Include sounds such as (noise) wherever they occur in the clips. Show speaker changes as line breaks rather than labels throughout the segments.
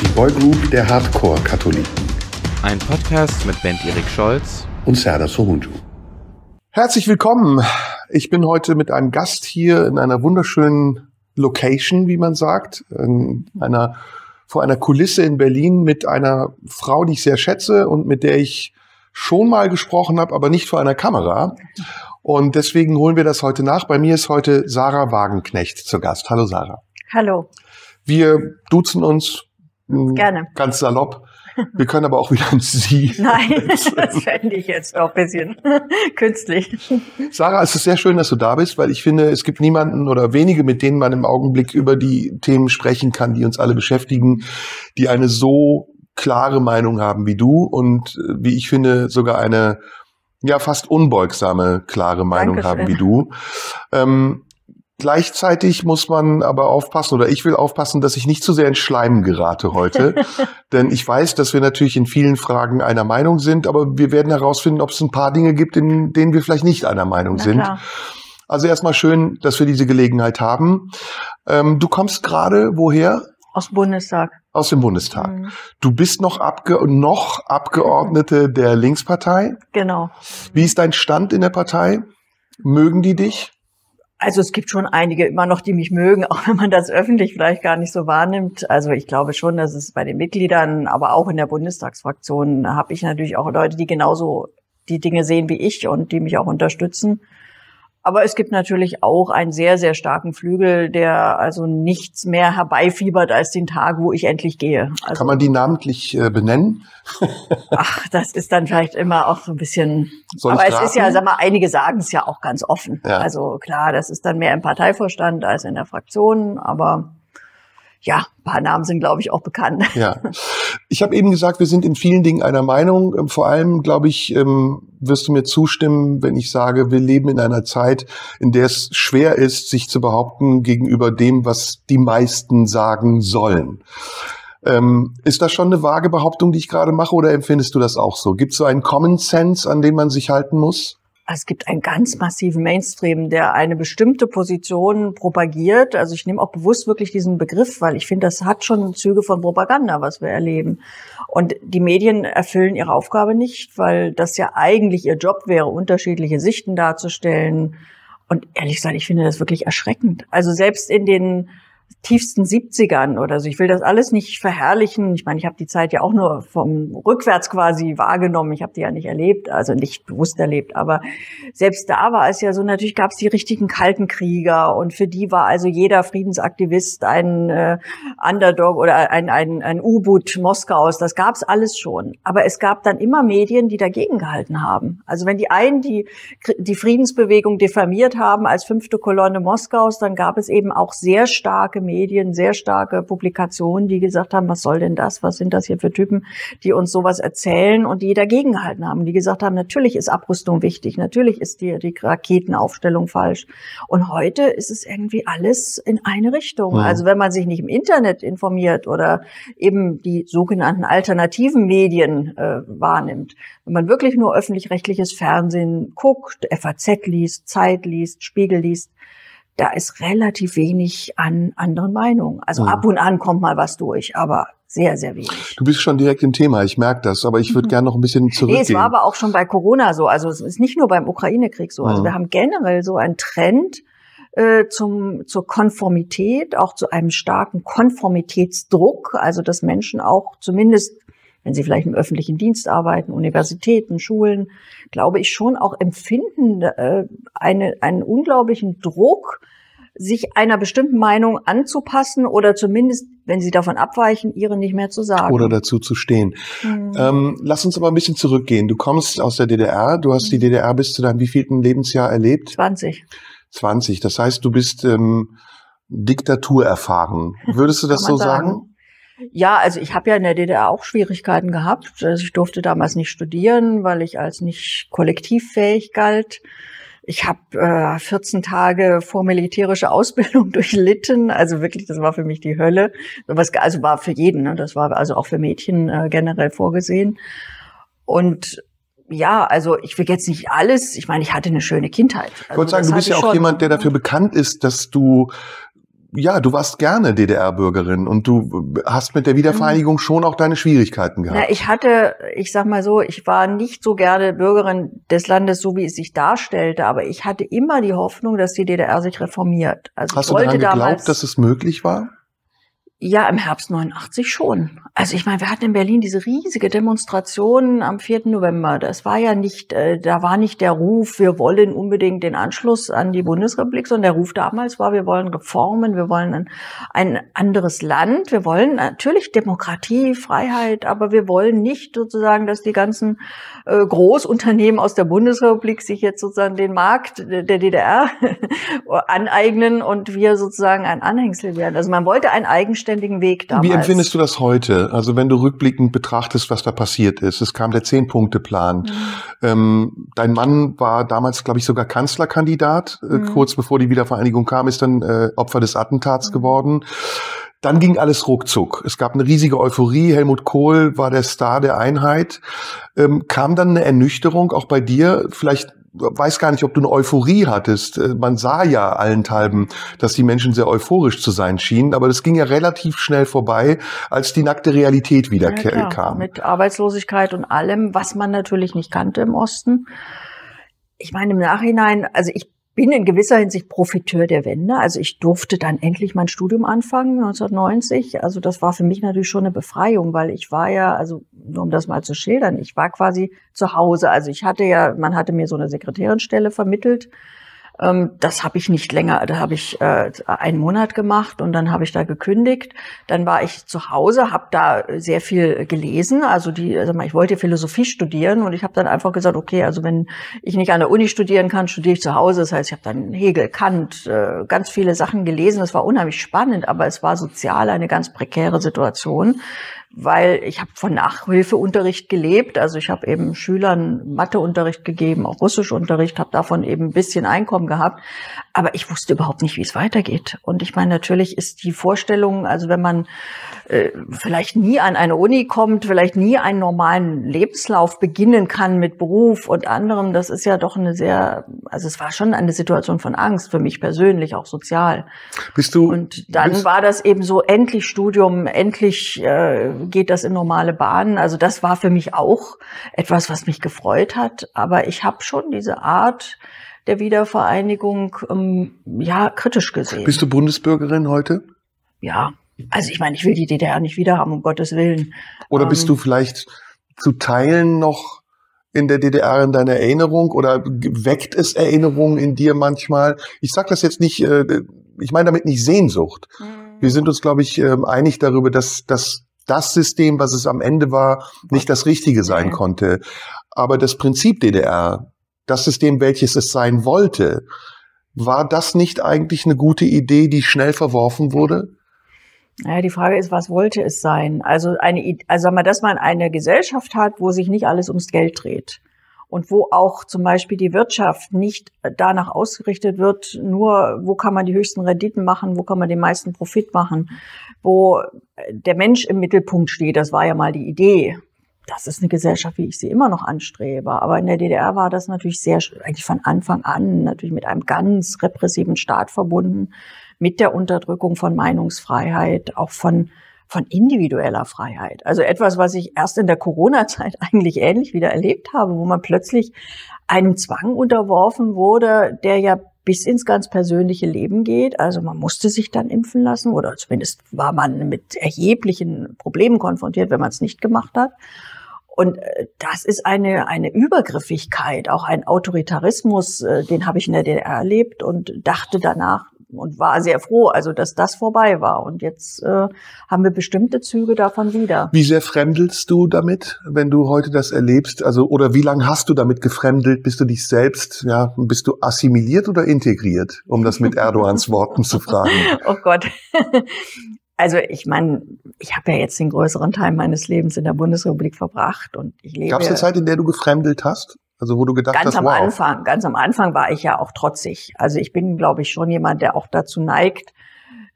Die Boygroup der Hardcore-Katholiken.
Ein Podcast mit Ben Erik Scholz
und Serdar Sohunju.
Herzlich willkommen. Ich bin heute mit einem Gast hier in einer wunderschönen Location, wie man sagt, in einer, vor einer Kulisse in Berlin mit einer Frau, die ich sehr schätze und mit der ich schon mal gesprochen habe, aber nicht vor einer Kamera. Und deswegen holen wir das heute nach. Bei mir ist heute Sarah Wagenknecht zu Gast. Hallo Sarah.
Hallo.
Wir duzen uns
Gerne.
ganz salopp. (laughs) Wir können aber auch wieder ins Sie. (laughs)
Nein, (laughs) das fände ich jetzt auch ein bisschen künstlich.
Sarah, es ist sehr schön, dass du da bist, weil ich finde, es gibt niemanden oder wenige, mit denen man im Augenblick über die Themen sprechen kann, die uns alle beschäftigen, die eine so klare Meinung haben wie du und äh, wie ich finde, sogar eine ja fast unbeugsame, klare Meinung
Dankeschön.
haben wie du. Ähm, Gleichzeitig muss man aber aufpassen, oder ich will aufpassen, dass ich nicht zu sehr in Schleim gerate heute. (laughs) Denn ich weiß, dass wir natürlich in vielen Fragen einer Meinung sind, aber wir werden herausfinden, ob es ein paar Dinge gibt, in denen wir vielleicht nicht einer Meinung
Na
sind.
klar.
Also erstmal schön, dass wir diese Gelegenheit haben. Ähm, du kommst gerade woher?
Aus dem Bundestag.
Aus dem Bundestag.
Mhm.
Du bist noch, Abge noch Abgeordnete der Linkspartei.
Genau.
Wie ist dein Stand in der Partei? Mögen die dich?
Also es gibt schon einige immer noch, die mich mögen, (laughs) auch wenn man das öffentlich vielleicht gar nicht so wahrnimmt. Also ich glaube schon, dass es bei den Mitgliedern, aber auch in der Bundestagsfraktion habe ich natürlich auch Leute, die genauso die Dinge sehen wie ich und die mich auch unterstützen. Aber es gibt natürlich auch einen sehr, sehr starken Flügel, der also nichts mehr herbeifiebert als den Tag, wo ich endlich gehe. Also
Kann man die namentlich äh, benennen? (laughs)
Ach, das ist dann vielleicht immer auch so ein bisschen.
Soll
aber es ist ja,
raten?
sag mal, einige sagen es ja auch ganz offen.
Ja.
Also klar, das ist dann mehr im Parteivorstand als in der Fraktion, aber ja, ein paar Namen sind, glaube ich, auch bekannt.
Ja. Ich habe eben gesagt, wir sind in vielen Dingen einer Meinung. Ähm, Vor allem, glaube ich, ähm, wirst du mir zustimmen, wenn ich sage, wir leben in einer Zeit, in der es schwer ist, sich zu behaupten gegenüber dem, was die meisten sagen sollen. Ähm, ist das schon eine vage Behauptung, die ich gerade mache, oder empfindest du das auch so? Gibt es so einen Common Sense, an den man sich halten muss?
Es gibt einen ganz massiven Mainstream, der eine bestimmte Position propagiert. Also ich nehme auch bewusst wirklich diesen Begriff, weil ich finde, das hat schon Züge von Propaganda, was wir erleben. Und die Medien erfüllen ihre Aufgabe nicht, weil das ja eigentlich ihr Job wäre, unterschiedliche Sichten darzustellen. Und ehrlich gesagt, ich finde das wirklich erschreckend. Also selbst in den tiefsten 70ern oder so. Ich will das alles nicht verherrlichen. Ich meine, ich habe die Zeit ja auch nur vom rückwärts quasi wahrgenommen. Ich habe die ja nicht erlebt, also nicht bewusst erlebt. Aber selbst da war es ja so, natürlich gab es die richtigen kalten Krieger und für die war also jeder Friedensaktivist ein äh, Underdog oder ein, ein, ein U-Boot Moskaus. Das gab es alles schon. Aber es gab dann immer Medien, die dagegen gehalten haben. Also wenn die einen die, die Friedensbewegung diffamiert haben als fünfte Kolonne Moskaus, dann gab es eben auch sehr starke Medien, sehr starke Publikationen, die gesagt haben, was soll denn das? Was sind das hier für Typen, die uns sowas erzählen und die dagegen gehalten haben, die gesagt haben, natürlich ist Abrüstung wichtig, natürlich ist die, die Raketenaufstellung falsch. Und heute ist es irgendwie alles in eine Richtung.
Mhm.
Also wenn man sich nicht im Internet informiert oder eben die sogenannten alternativen Medien äh, wahrnimmt, wenn man wirklich nur öffentlich-rechtliches Fernsehen guckt, FAZ liest, Zeit liest, Spiegel liest, da ist relativ wenig an anderen Meinungen. Also
Mhm.
ab und an kommt mal was durch, aber sehr, sehr wenig.
Du bist schon direkt im Thema, ich merke das, aber ich würde
Mhm.
gerne noch ein bisschen zurückgehen.
Nee, es war aber auch schon bei Corona so. Also es ist nicht nur beim Ukraine-Krieg so. Also
Mhm.
wir haben generell so einen Trend äh, zum, zur Konformität, auch zu einem starken Konformitätsdruck. Also dass Menschen auch zumindest, wenn sie vielleicht im öffentlichen Dienst arbeiten, Universitäten, Schulen, glaube ich schon auch empfinden äh, eine, einen unglaublichen Druck, sich einer bestimmten Meinung anzupassen oder zumindest, wenn sie davon abweichen, ihre nicht mehr zu sagen.
oder dazu zu stehen.
Mhm.
Ähm, lass uns aber ein bisschen zurückgehen. Du kommst aus der DDR, du hast die
Mhm.
DDR bis zu deinem wievielten Lebensjahr erlebt?
20.
20. Das heißt, du bist ähm, Diktatur erfahren. (laughs) Würdest du das so
man
sagen?
Ja, also ich habe ja in der DDR auch Schwierigkeiten gehabt. Also ich durfte damals nicht studieren, weil ich als nicht kollektivfähig galt. Ich habe äh, 14 Tage vormilitärische Ausbildung (laughs) durchlitten. Also wirklich, das war für mich die Hölle. Sowas, also war für jeden, ne? das war also auch für Mädchen äh, generell vorgesehen. Und ja, also ich will jetzt nicht alles. Ich meine, ich hatte eine schöne Kindheit.
Ich wollte
Also
sagen, du bist ja auch
schon.
jemand, der dafür bekannt ist, dass du ja, du warst gerne DDR-Bürgerin und du hast mit der Wiedervereinigung mhm. schon auch deine Schwierigkeiten gehabt.
Na, ich hatte, ich sag mal so, ich war nicht so gerne Bürgerin des Landes, so wie es sich darstellte, aber ich hatte immer die Hoffnung, dass die DDR sich reformiert.
Also hast du daran geglaubt, dass es möglich war?
Ja, im Herbst 89 schon. Also ich meine, wir hatten in Berlin diese riesige Demonstration am 4. November. Das war ja nicht, äh, da war nicht der Ruf, wir wollen unbedingt den Anschluss an die Bundesrepublik, sondern der Ruf damals war, wir wollen Reformen, wir wollen ein, ein anderes Land, wir wollen natürlich Demokratie, Freiheit, aber wir wollen nicht sozusagen, dass die ganzen äh, Großunternehmen aus der Bundesrepublik sich jetzt sozusagen den Markt der DDR (laughs) aneignen und wir sozusagen ein Anhängsel werden. Also man wollte einen eigenständigen Weg damals.
Wie empfindest du das heute? Also wenn du rückblickend betrachtest, was da passiert ist. Es kam der Zehn-Punkte-Plan. Mhm. Ähm, dein Mann war damals, glaube ich, sogar Kanzlerkandidat. Äh, mhm. Kurz bevor die Wiedervereinigung kam, ist dann äh, Opfer des Attentats mhm. geworden. Dann ging alles ruckzuck. Es gab eine riesige Euphorie. Helmut Kohl war der Star der Einheit. Ähm, kam dann eine Ernüchterung auch bei dir? Vielleicht weiß gar nicht, ob du eine Euphorie hattest. Äh, man sah ja allenthalben, dass die Menschen sehr euphorisch zu sein schienen, aber das ging ja relativ schnell vorbei, als die nackte Realität wieder ja, kam.
Mit Arbeitslosigkeit und allem, was man natürlich nicht kannte im Osten. Ich meine, im Nachhinein, also ich bin in gewisser Hinsicht Profiteur der Wende. Also ich durfte dann endlich mein Studium anfangen, 1990. Also das war für mich natürlich schon eine Befreiung, weil ich war ja, also nur um das mal zu schildern, ich war quasi zu Hause. Also ich hatte ja, man hatte mir so eine Sekretärinstelle vermittelt das habe ich nicht länger, da habe ich äh, einen Monat gemacht und dann habe ich da gekündigt. Dann war ich zu Hause, habe da sehr viel gelesen. Also die, also ich wollte Philosophie studieren und ich habe dann einfach gesagt, okay, also wenn ich nicht an der Uni studieren kann, studiere ich zu Hause. Das heißt, ich habe dann Hegel, Kant, äh, ganz viele Sachen gelesen. Das war unheimlich spannend, aber es war sozial eine ganz prekäre Situation weil ich habe von Nachhilfeunterricht gelebt. Also ich habe eben Schülern Matheunterricht gegeben, auch Russischunterricht, habe davon eben ein bisschen Einkommen gehabt. Aber ich wusste überhaupt nicht, wie es weitergeht. Und ich meine, natürlich ist die Vorstellung, also wenn man äh, vielleicht nie an eine Uni kommt, vielleicht nie einen normalen Lebenslauf beginnen kann mit Beruf und anderem, das ist ja doch eine sehr, also es war schon eine Situation von Angst für mich persönlich, auch sozial.
Bist du?
Und dann war das eben so endlich Studium, endlich äh, geht das in normale Bahnen. Also das war für mich auch etwas, was mich gefreut hat. Aber ich habe schon diese Art der Wiedervereinigung ähm, ja kritisch gesehen.
Bist du Bundesbürgerin heute?
Ja. Also ich meine, ich will die DDR nicht wieder haben, um Gottes Willen.
Oder bist ähm, du vielleicht zu Teilen noch in der DDR in deiner Erinnerung oder weckt es Erinnerungen in dir manchmal? Ich sage das jetzt nicht, äh, ich meine damit nicht Sehnsucht. Mhm. Wir sind uns, glaube ich, ähm, einig darüber, dass, dass das System, was es am Ende war, nicht das Richtige sein konnte. Aber das Prinzip DDR, das System, welches es sein wollte, war das nicht eigentlich eine gute Idee, die schnell verworfen wurde?
Naja, die Frage ist, was wollte es sein? Also eine, also sagen wir, dass man eine Gesellschaft hat, wo sich nicht alles ums Geld dreht und wo auch zum Beispiel die Wirtschaft nicht danach ausgerichtet wird, nur wo kann man die höchsten Renditen machen, wo kann man den meisten Profit machen, wo der Mensch im Mittelpunkt steht. Das war ja mal die Idee. Das ist eine Gesellschaft, wie ich sie immer noch anstrebe. Aber in der DDR war das natürlich sehr, eigentlich von Anfang an, natürlich mit einem ganz repressiven Staat verbunden, mit der Unterdrückung von Meinungsfreiheit, auch von von individueller Freiheit. Also etwas, was ich erst in der Corona-Zeit (laughs) eigentlich ähnlich wieder erlebt habe, wo man plötzlich einem Zwang unterworfen wurde, der ja bis ins ganz persönliche Leben geht. Also man musste sich dann impfen lassen oder zumindest war man mit erheblichen Problemen konfrontiert, wenn man es nicht gemacht hat. Und äh, das ist eine, eine Übergriffigkeit, auch ein Autoritarismus, äh, den habe ich in der DDR erlebt und dachte danach, und war sehr froh, also dass das vorbei war. Und jetzt äh, haben wir bestimmte Züge davon wieder.
Wie sehr fremdelst du damit, wenn du heute das erlebst? Also oder wie lange hast du damit gefremdelt? Bist du dich selbst, ja, bist du assimiliert oder integriert, um das mit (laughs) Erdogans Worten zu fragen?
Oh Gott. Also ich meine, ich habe ja jetzt den größeren Teil meines Lebens in der Bundesrepublik verbracht und ich lebe.
Gab es eine Zeit, in der du gefremdelt hast? Also wo du gedacht
ganz
hast,
am
wow.
Anfang, ganz am Anfang war ich ja auch trotzig. Also ich bin, glaube ich, schon jemand, der auch dazu neigt,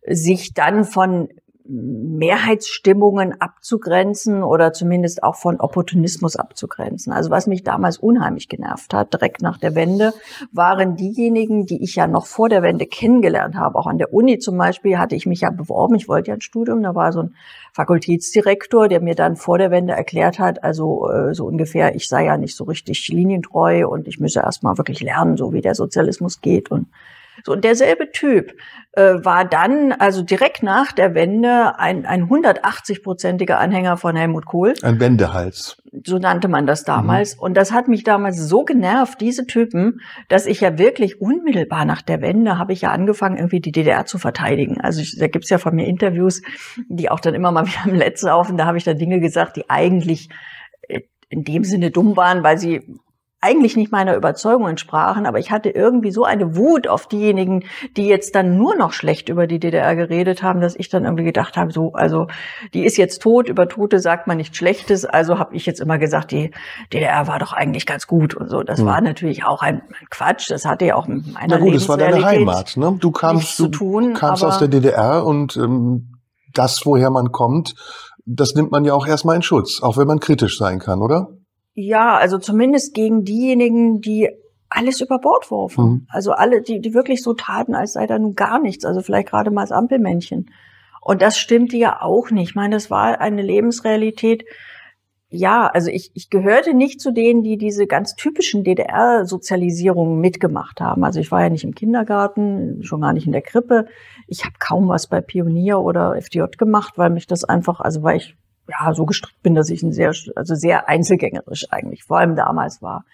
sich dann von Mehrheitsstimmungen abzugrenzen oder zumindest auch von Opportunismus abzugrenzen. Also was mich damals unheimlich genervt hat, direkt nach der Wende, waren diejenigen, die ich ja noch vor der Wende kennengelernt habe. Auch an der Uni zum Beispiel hatte ich mich ja beworben. Ich wollte ja ein Studium. Da war so ein Fakultätsdirektor, der mir dann vor der Wende erklärt hat, also äh, so ungefähr, ich sei ja nicht so richtig linientreu und ich müsse erst mal wirklich lernen, so wie der Sozialismus geht und so, und derselbe Typ äh, war dann, also direkt nach der Wende, ein, ein 180-prozentiger Anhänger von Helmut Kohl.
Ein Wendehals.
So nannte man das damals. Mhm. Und das hat mich damals so genervt, diese Typen, dass ich ja wirklich unmittelbar nach der Wende habe ich ja angefangen, irgendwie die DDR zu verteidigen. Also ich, da gibt's ja von mir Interviews, die auch dann immer mal (laughs) wieder im Netz laufen. Da habe ich dann Dinge gesagt, die eigentlich äh, in dem Sinne dumm waren, weil sie eigentlich nicht meiner Überzeugung entsprachen, aber ich hatte irgendwie so eine Wut auf diejenigen, die jetzt dann nur noch schlecht über die DDR geredet haben, dass ich dann irgendwie gedacht habe, so, also die ist jetzt tot, über Tote sagt man nichts Schlechtes, also habe ich jetzt immer gesagt, die DDR war doch eigentlich ganz gut und so. Das mhm. war natürlich auch ein, ein, Quatsch, das hatte ja auch mit meiner
Na gut, es war deine Heimat, ne? Du kamst, du tun, kamst aus der DDR und ähm, das, woher man kommt, das nimmt man ja auch erstmal in Schutz, auch wenn man kritisch sein kann, oder?
Ja, also zumindest gegen diejenigen, die alles über Bord warfen. Mhm. Also alle, die, die wirklich so taten, als sei da nun gar nichts. Also vielleicht gerade mal das Ampelmännchen. Und das stimmte ja auch nicht. Ich meine, das war eine Lebensrealität. Ja, also ich, ich gehörte nicht zu denen, die diese ganz typischen DDR-Sozialisierungen mitgemacht haben. Also ich war ja nicht im Kindergarten, schon gar nicht in der Krippe. Ich habe kaum was bei Pionier oder FDJ gemacht, weil mich das einfach, also weil ich ja, so gestrickt bin, dass ich ein sehr, also sehr einzelgängerisch eigentlich, vor allem damals war.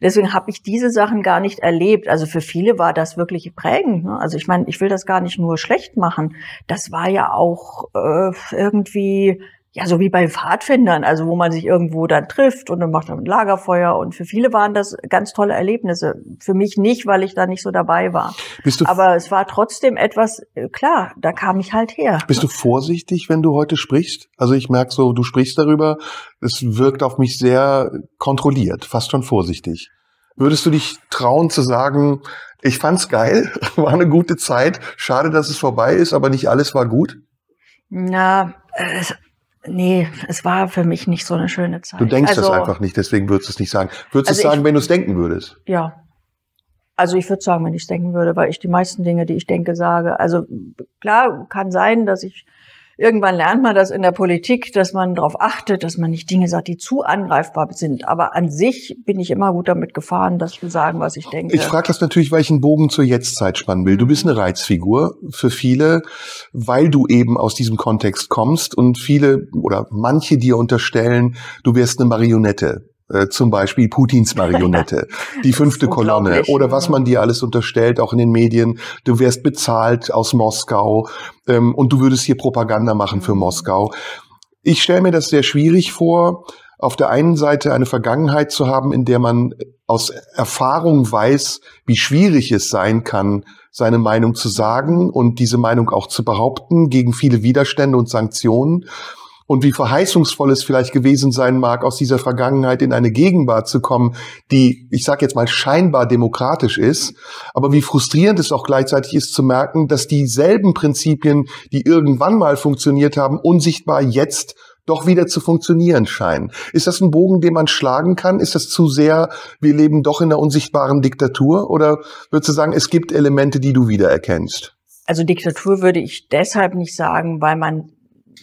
Deswegen habe ich diese Sachen gar nicht erlebt. Also für viele war das wirklich prägend. Ne? Also ich meine, ich will das gar nicht nur schlecht machen. Das war ja auch äh, irgendwie ja, so wie bei Pfadfindern, also wo man sich irgendwo dann trifft und dann macht man ein Lagerfeuer. Und für viele waren das ganz tolle Erlebnisse. Für mich nicht, weil ich da nicht so dabei war. Bist du Aber es war trotzdem etwas, äh, klar, da kam ich halt her.
Bist du vorsichtig, wenn du heute sprichst? Also ich merke so, du sprichst darüber, es wirkt auf mich sehr kontrolliert, fast schon vorsichtig. Würdest du dich trauen zu sagen, ich fand's geil, (laughs) war eine gute Zeit, schade, dass es vorbei ist, aber nicht alles war gut?
Na, es, Nee, es war für mich nicht so eine schöne Zeit.
Du denkst also, das einfach nicht, deswegen würdest du es nicht sagen. Würdest also du es sagen, ich, wenn du es denken würdest?
Ja. Also ich würde sagen, wenn ich es denken würde, weil ich die meisten Dinge, die ich denke, sage. Also klar, kann sein, dass ich Irgendwann lernt man das in der Politik, dass man darauf achtet, dass man nicht Dinge sagt, die zu angreifbar sind. Aber an sich bin ich immer gut damit gefahren, das zu sagen, was ich denke.
Ich frage das natürlich, weil ich einen Bogen zur Jetztzeit spannen will. Du bist eine Reizfigur für viele, weil du eben aus diesem Kontext kommst und viele oder manche dir unterstellen, du wärst eine Marionette äh, zum Beispiel Putins Marionette, (laughs) die fünfte Kolonne oder was man dir alles unterstellt, auch in den Medien. Du wärst bezahlt aus Moskau ähm, und du würdest hier Propaganda machen für mhm. Moskau. Ich stelle mir das sehr schwierig vor, auf der einen Seite eine Vergangenheit zu haben, in der man aus Erfahrung weiß, wie schwierig es sein kann, seine Meinung zu sagen und diese Meinung auch zu behaupten gegen viele Widerstände und Sanktionen und wie verheißungsvoll es vielleicht gewesen sein mag, aus dieser Vergangenheit in eine Gegenwart zu kommen, die, ich sage jetzt mal, scheinbar demokratisch ist, aber wie frustrierend es auch gleichzeitig ist zu merken, dass dieselben Prinzipien, die irgendwann mal funktioniert haben, unsichtbar jetzt doch wieder zu funktionieren scheinen. Ist das ein Bogen, den man schlagen kann? Ist das zu sehr, wir leben doch in einer unsichtbaren Diktatur? Oder würdest du sagen, es gibt Elemente, die du wiedererkennst?
Also Diktatur würde ich deshalb nicht sagen, weil man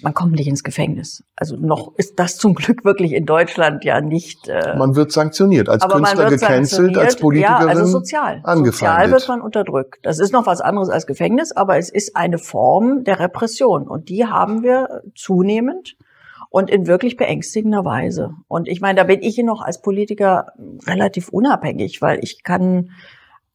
man kommt nicht ins Gefängnis. Also noch ist das zum Glück wirklich in Deutschland ja nicht.
Äh, man wird sanktioniert, als Künstler gecancelt, als Politikerin. Ja, also
sozial. Angefeindet. Sozial wird man unterdrückt. Das ist noch was anderes als Gefängnis, aber es ist eine Form der Repression und die haben wir zunehmend und in wirklich beängstigender Weise. Und ich meine, da bin ich noch als Politiker relativ unabhängig, weil ich kann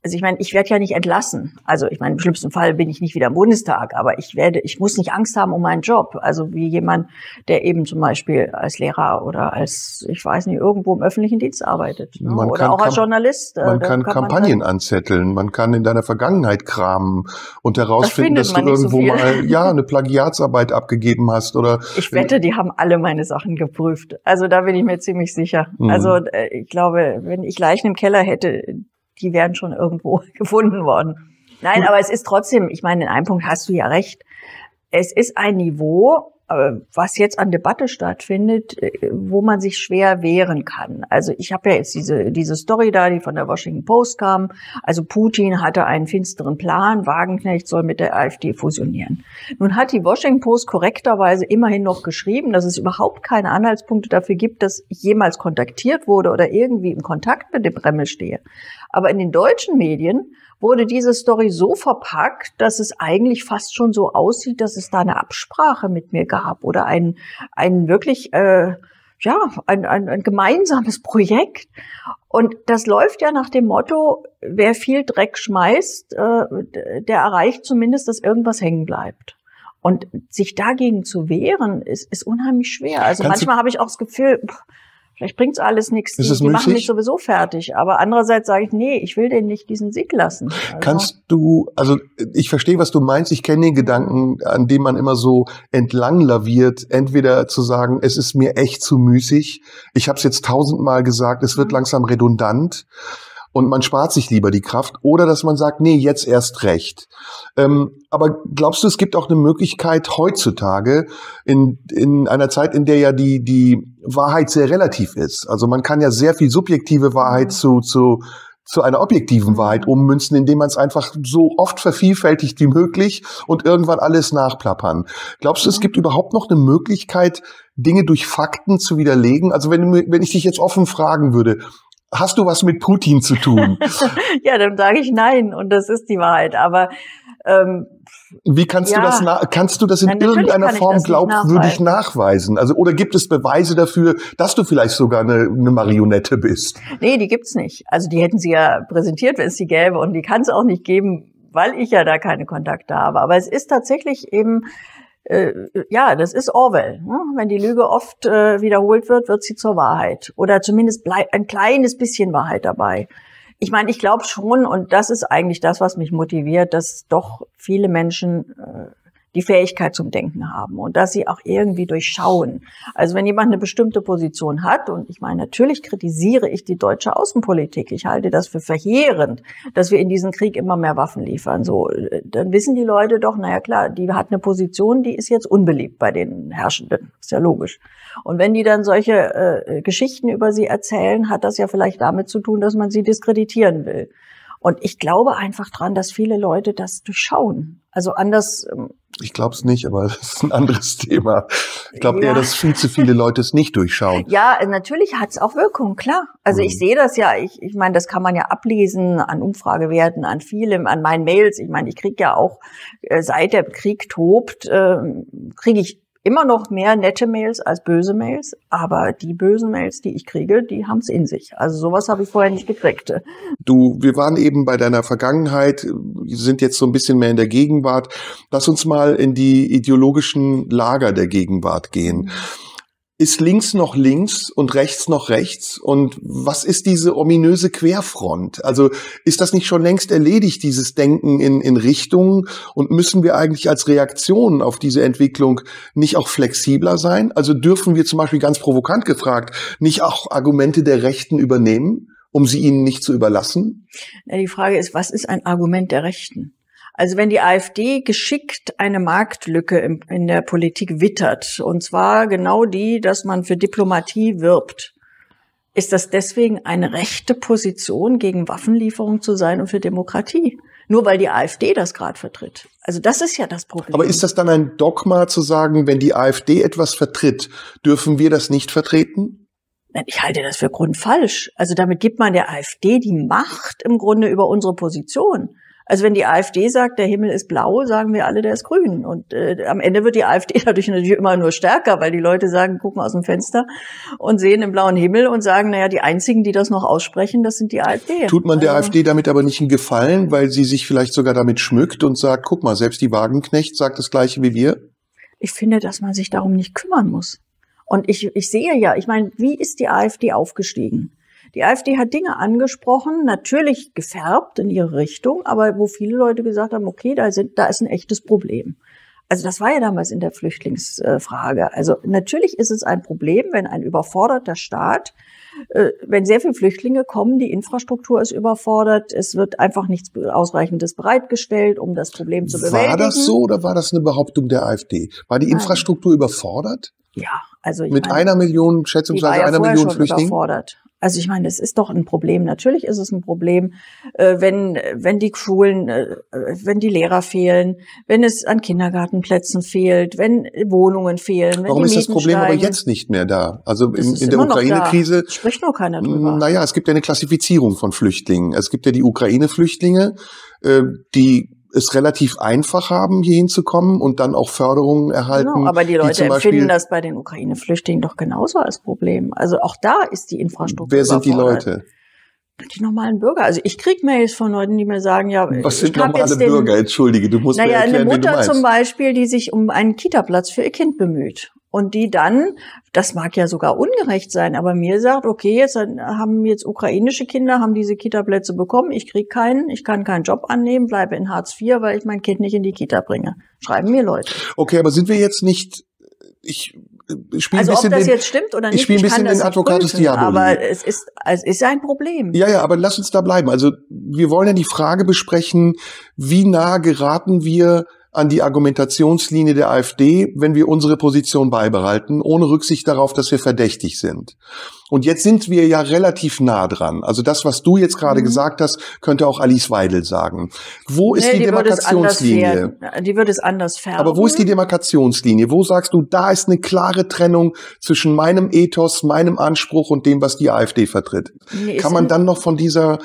also ich meine, ich werde ja nicht entlassen. Also ich meine, im schlimmsten Fall bin ich nicht wieder im Bundestag, aber ich werde, ich muss nicht Angst haben um meinen Job. Also wie jemand, der eben zum Beispiel als Lehrer oder als, ich weiß nicht, irgendwo im öffentlichen Dienst arbeitet. Ne? Oder auch als Journalist.
Äh, man kann, kann Kampagnen man anzetteln, man kann in deiner Vergangenheit kramen und herausfinden, das dass du irgendwo so mal ja eine Plagiatsarbeit abgegeben hast oder. (laughs)
Ich wette, die haben alle meine Sachen geprüft. Also da bin ich mir ziemlich sicher. Mhm. Also äh, ich glaube, wenn ich Leichen im Keller hätte, die wären schon irgendwo (laughs) gefunden worden. Nein, aber es ist trotzdem, ich meine, in einem Punkt hast du ja recht. es ist ein Niveau, äh, was jetzt an Debatte stattfindet, äh, wo man sich schwer wehren kann. Also ich habe ja jetzt diese, diese Story da, die von der Washington Post kam. Also Putin hatte einen finsteren Plan, Wagenknecht soll mit der AfD fusionieren. Nun hat die Washington Post korrekterweise immerhin noch geschrieben, dass es überhaupt keine Anhaltspunkte dafür gibt, dass ich jemals kontaktiert wurde oder irgendwie im Kontakt mit dem Kreml stehe. Aber in den deutschen Medien wurde diese Story so verpackt, dass es eigentlich fast schon so aussieht, dass es da eine Absprache mit mir gab oder ein, ein wirklich, äh, ja, ein, ein, ein gemeinsames Projekt. Und das läuft ja nach dem Motto, wer viel Dreck schmeißt, äh, der erreicht zumindest, dass irgendwas hängen bleibt. Und sich dagegen zu wehren, ist, ist unheimlich schwer. Also Kannst manchmal habe ich auch das Gefühl, pff, Vielleicht bringt's alles nichts. Die, die machen mich sowieso fertig. Aber andererseits sage ich, nee, ich will den nicht diesen Sieg lassen.
Also Kannst du, also ich verstehe, was du meinst. Ich kenne den Gedanken, an dem man immer so entlang laviert. Entweder zu sagen, es ist mir echt zu müßig. Ich habe es jetzt tausendmal gesagt, es wird mhm. langsam redundant und man spart sich lieber die Kraft oder dass man sagt, nee, jetzt erst recht. Ähm, aber glaubst du, es gibt auch eine Möglichkeit heutzutage in, in einer Zeit, in der ja die, die Wahrheit sehr relativ ist? Also man kann ja sehr viel subjektive Wahrheit zu, zu zu einer objektiven Wahrheit ummünzen, indem man es einfach so oft vervielfältigt wie möglich und irgendwann alles nachplappern. Glaubst du, es gibt überhaupt noch eine Möglichkeit, Dinge durch Fakten zu widerlegen? Also wenn, wenn ich dich jetzt offen fragen würde, hast du was mit Putin zu tun? (laughs)
ja, dann sage ich nein und das ist die Wahrheit. Aber ähm,
wie kannst ja. du das kannst du das in Nein, irgendeiner Form glaubwürdig nachweisen. nachweisen? Also oder gibt es Beweise dafür, dass du vielleicht sogar eine, eine Marionette bist?
Nee, die gibt's nicht. Also die hätten sie ja präsentiert, wenn es die gäbe und die kann es auch nicht geben, weil ich ja da keine Kontakte habe. Aber es ist tatsächlich eben ja, das ist Orwell. Ne? Wenn die Lüge oft äh, wiederholt wird, wird sie zur Wahrheit. Oder zumindest bleibt ein kleines bisschen Wahrheit dabei. Ich meine, ich glaube schon, und das ist eigentlich das, was mich motiviert, dass doch viele Menschen äh, die Fähigkeit zum Denken haben und dass sie auch irgendwie durchschauen. Also wenn jemand eine bestimmte Position hat, und ich meine, natürlich kritisiere ich die deutsche Außenpolitik, ich halte das für verheerend, dass wir in diesen Krieg immer mehr Waffen liefern, so, dann wissen die Leute doch, naja klar, die hat eine Position, die ist jetzt unbeliebt bei den Herrschenden, ist ja logisch. Und wenn die dann solche äh, Geschichten über sie erzählen, hat das ja vielleicht damit zu tun, dass man sie diskreditieren will. Und ich glaube einfach dran, dass viele Leute das durchschauen. Also anders.
Ich glaube es nicht, aber (laughs) das ist ein anderes Thema. Ich glaube ja. eher, dass viel zu viele Leute es nicht durchschauen.
Ja, natürlich hat es auch Wirkung, klar. Also mhm. ich sehe das ja, ich, ich meine, das kann man ja ablesen an Umfragewerten, an vielem, an meinen Mails. Ich meine, ich kriege ja auch, äh, seit der Krieg tobt, äh, kriege ich immer noch mehr nette Mails als böse Mails, aber die bösen Mails, die ich kriege, die haben es in sich. Also sowas habe ich vorher nicht gekriegt.
Du, wir waren eben bei deiner Vergangenheit, sind jetzt so ein bisschen mehr in der Gegenwart. Lass uns mal in die ideologischen Lager der Gegenwart gehen. Mhm ist links noch links und rechts noch rechts? Und was ist diese ominöse Querfront? Also ist das nicht schon längst erledigt, dieses Denken in, in Richtungen? Und müssen wir eigentlich als Reaktion auf diese Entwicklung nicht auch flexibler sein? Also dürfen wir zum Beispiel ganz provokant gefragt nicht auch Argumente der Rechten übernehmen, um sie ihnen nicht zu überlassen?
Die Frage ist, was ist ein Argument der Rechten? Also wenn die AfD geschickt eine Marktlücke in der Politik wittert, und zwar genau die, dass man für Diplomatie wirbt, ist das deswegen eine rechte Position, gegen Waffenlieferung zu sein und für Demokratie? Nur weil die AfD das gerade vertritt. Also das ist ja das Problem.
Aber ist das dann ein Dogma zu sagen, wenn die AfD etwas vertritt, dürfen wir das nicht vertreten?
Ich halte das für grundfalsch. Also damit gibt man der AfD die Macht im Grunde über unsere Position. Also wenn die AfD sagt, der Himmel ist blau, sagen wir alle, der ist grün. Und äh, am Ende wird die AfD dadurch (laughs) natürlich immer nur stärker, weil die Leute sagen, gucken aus dem Fenster und sehen den blauen Himmel und sagen, naja, die einzigen, die das noch aussprechen, das sind die AfD.
Tut man der also, AfD damit aber nicht einen Gefallen, weil sie sich vielleicht sogar damit schmückt und sagt, guck mal, selbst die Wagenknecht sagt das gleiche wie wir?
Ich finde, dass man sich darum nicht kümmern muss. Und ich, ich sehe ja, ich meine, wie ist die AfD aufgestiegen? Die AfD hat Dinge angesprochen, natürlich gefärbt in ihre Richtung, aber wo viele Leute gesagt haben, okay, da, sind, da ist ein echtes Problem. Also das war ja damals in der Flüchtlingsfrage. Also natürlich ist es ein Problem, wenn ein überforderter Staat, äh, wenn sehr viele Flüchtlinge kommen, die Infrastruktur ist überfordert, es wird einfach nichts Ausreichendes bereitgestellt, um das Problem zu bewältigen.
War das so oder war das eine Behauptung der AfD? War die Infrastruktur Nein. überfordert?
Ja, also
mit meine, einer Million, schätzungsweise
ja
einer Million.
Überfordert. Also ich meine, es ist doch ein Problem. Natürlich ist es ein Problem, äh, wenn wenn die Schulen, äh, wenn die Lehrer fehlen, wenn es an Kindergartenplätzen fehlt, wenn Wohnungen fehlen. Wenn
Warum
ist
das Problem
steigen.
aber jetzt nicht mehr da? Also in, in der Ukraine-Krise
spricht noch keiner drüber.
Naja, es gibt ja eine Klassifizierung von Flüchtlingen. Es gibt ja die Ukraine-Flüchtlinge, äh, die es relativ einfach haben, hier hinzukommen und dann auch Förderungen erhalten.
Genau, aber die Leute die empfinden das bei den Ukraine-Flüchtlingen doch genauso als Problem. Also auch da ist die Infrastruktur.
Wer sind die Leute?
Die normalen Bürger. Also ich krieg Mails von Leuten, die mir sagen, ja,
was sind normale Bürger? Entschuldige, du musst
naja,
mir erklären,
eine Mutter
zum
Beispiel, die sich um einen Kita-Platz für ihr Kind bemüht und die dann, das mag ja sogar ungerecht sein, aber mir sagt, okay, jetzt haben jetzt ukrainische Kinder, haben diese Kita-Plätze bekommen, ich krieg keinen, ich kann keinen Job annehmen, bleibe in Hartz IV, weil ich mein Kind nicht in die Kita bringe. Schreiben mir Leute.
Okay, aber sind wir jetzt nicht, ich spiele
also
ein bisschen
ob das
den,
jetzt stimmt oder nicht,
ich spiele ein bisschen den Advocatus Diaboli.
Aber es ist, es ist ein Problem.
Ja, ja, aber lass uns da bleiben. Also wir wollen ja die Frage besprechen, wie nah geraten wir an die Argumentationslinie der AfD, wenn wir unsere Position beibehalten, ohne Rücksicht darauf, dass wir verdächtig sind. Und jetzt sind wir ja relativ nah dran. Also das, was du jetzt gerade mhm. gesagt hast, könnte auch Alice Weidel sagen. Wo ist
nee,
die,
die
Demarkationslinie?
Die wird es anders färben.
Aber wo ist die Demarkationslinie? Wo sagst du, da ist eine klare Trennung zwischen meinem Ethos, meinem Anspruch und dem, was die AfD vertritt? Nee, Kann man dann noch von dieser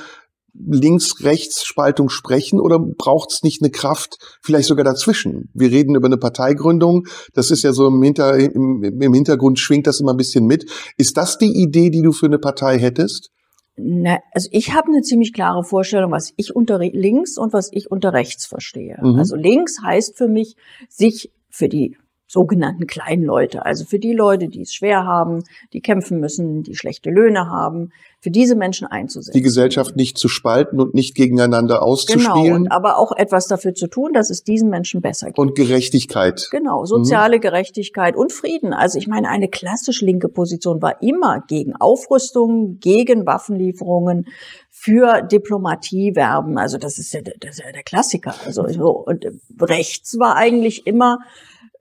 Links-Rechts-Spaltung sprechen oder braucht es nicht eine Kraft, vielleicht sogar dazwischen? Wir reden über eine Parteigründung, das ist ja so im, Hinter, im, im Hintergrund schwingt das immer ein bisschen mit. Ist das die Idee, die du für eine Partei hättest?
Na, also ich habe eine ziemlich klare Vorstellung, was ich unter links und was ich unter rechts verstehe. Mhm. Also links heißt für mich, sich für die sogenannten kleinen Leute, also für die Leute, die es schwer haben, die kämpfen müssen, die schlechte Löhne haben, für diese Menschen einzusetzen.
Die Gesellschaft nicht zu spalten und nicht gegeneinander auszuspielen.
Genau, aber auch etwas dafür zu tun, dass es diesen Menschen besser geht.
Und Gerechtigkeit.
Genau, soziale mhm. Gerechtigkeit und Frieden. Also ich meine, eine klassisch linke Position war immer gegen Aufrüstung, gegen Waffenlieferungen, für Diplomatie werben. Also das ist ja, das ist ja der Klassiker. Also so, und rechts war eigentlich immer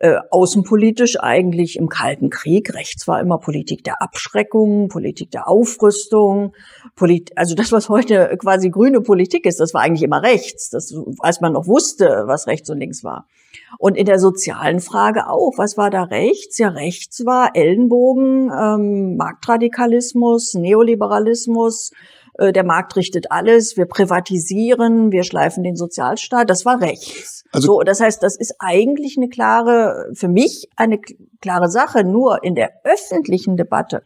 äh, außenpolitisch eigentlich im Kalten Krieg. Rechts war immer Politik der Abschreckung, Politik der Aufrüstung, Polit also das, was heute quasi grüne Politik ist, das war eigentlich immer rechts, das, als man noch wusste, was rechts und links war. Und in der sozialen Frage auch. Was war da rechts? Ja, rechts war Ellenbogen, ähm, Marktradikalismus, Neoliberalismus, der Markt richtet alles, wir privatisieren, wir schleifen den Sozialstaat. Das war rechts. Also so, das heißt, das ist eigentlich eine klare, für mich eine klare Sache. Nur in der öffentlichen Debatte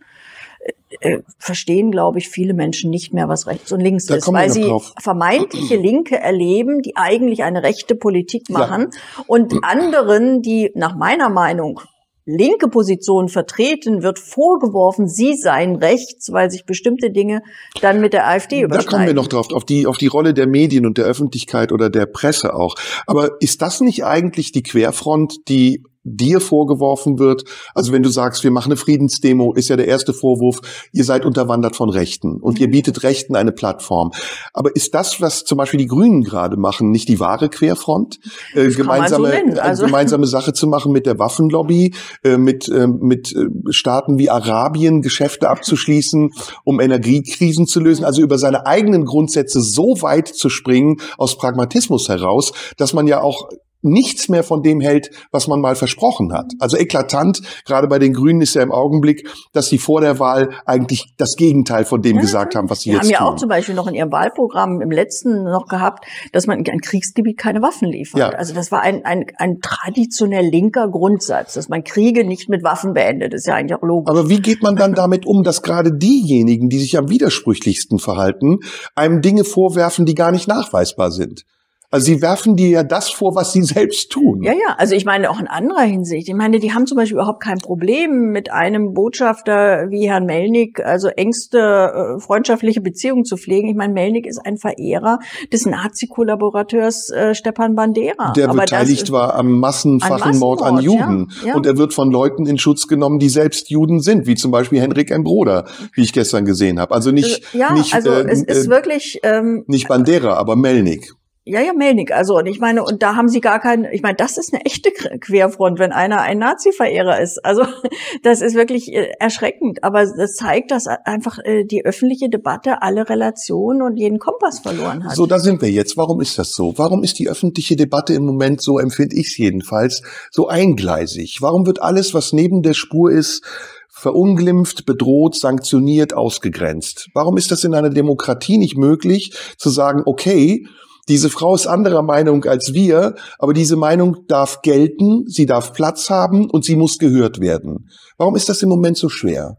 äh, äh verstehen, glaube ich, viele Menschen nicht mehr, was rechts und links da ist, weil sie drauf. vermeintliche Linke erleben, die eigentlich eine rechte Politik machen ja. und (clears throat) anderen, die nach meiner Meinung linke Position vertreten, wird vorgeworfen, sie seien rechts, weil sich bestimmte Dinge dann mit der AfD überschneiden.
Da kommen wir noch drauf, auf die, auf die Rolle der Medien und der Öffentlichkeit oder der Presse auch. Aber ist das nicht eigentlich die Querfront, die dir vorgeworfen wird. Also wenn du sagst, wir machen eine Friedensdemo, ist ja der erste Vorwurf, ihr seid unterwandert von Rechten und ihr bietet Rechten eine Plattform. Aber ist das, was zum Beispiel die Grünen gerade machen, nicht die wahre Querfront? Äh, gemeinsame, so also. gemeinsame Sache zu machen mit der Waffenlobby, äh, mit, äh, mit äh, Staaten wie Arabien Geschäfte abzuschließen, um Energiekrisen zu lösen. Also über seine eigenen Grundsätze so weit zu springen aus Pragmatismus heraus, dass man ja auch nichts mehr von dem hält, was man mal versprochen hat. Also eklatant, gerade bei den Grünen ist ja im Augenblick, dass sie vor der Wahl eigentlich das Gegenteil von dem ja, gesagt haben, was sie jetzt tun.
Sie haben ja auch zum Beispiel noch in ihrem Wahlprogramm im letzten noch gehabt, dass man in ein Kriegsgebiet keine Waffen liefert. Ja. Also das war ein, ein, ein traditionell linker Grundsatz, dass man Kriege nicht mit Waffen beendet. Das ist ja eigentlich auch logisch.
Aber wie geht man dann damit um, dass gerade diejenigen, die sich am widersprüchlichsten verhalten, einem Dinge vorwerfen, die gar nicht nachweisbar sind? Also sie werfen dir ja das vor, was sie (laughs) selbst tun.
Ja, ja, also ich meine auch in anderer Hinsicht. Ich meine, die haben zum Beispiel überhaupt kein Problem mit einem Botschafter wie Herrn Melnik, also engste äh, freundschaftliche Beziehungen zu pflegen. Ich meine, Melnik ist ein Verehrer des Nazi-Kollaborateurs äh, Stepan Bandera.
Der Aber beteiligt war am massenfachen Mord an Juden. Ja, ja. Und er wird von Leuten in Schutz genommen, die selbst Juden sind, wie zum Beispiel Henrik M. Broder, wie ich gestern gesehen habe. Also nicht,
äh, ja,
nicht,
also äh, es ist wirklich ähm,
nicht Bandera, aber Melnik.
Ja, ja, Melnik. Also, und ich meine, und da haben sie gar keinen, ich meine, das ist eine echte Querfront, wenn einer ein Nazi-Verehrer ist. Also, (laughs) das ist wirklich äh, erschreckend. Aber das zeigt, dass einfach äh, die öffentliche Debatte alle Relationen und jeden Kompass verloren hat.
So, da sind wir jetzt. Warum ist das so? Warum ist die öffentliche Debatte im Moment, so empfinde ich es jedenfalls, so eingleisig? Warum wird alles, was neben der Spur ist, verunglimpft, bedroht, sanktioniert, ausgegrenzt? Warum ist das in einer Demokratie nicht möglich, zu sagen, okay, diese Frau ist anderer Meinung als wir, aber diese Meinung darf gelten, sie darf Platz haben und sie muss gehört werden. Warum ist das im Moment so schwer?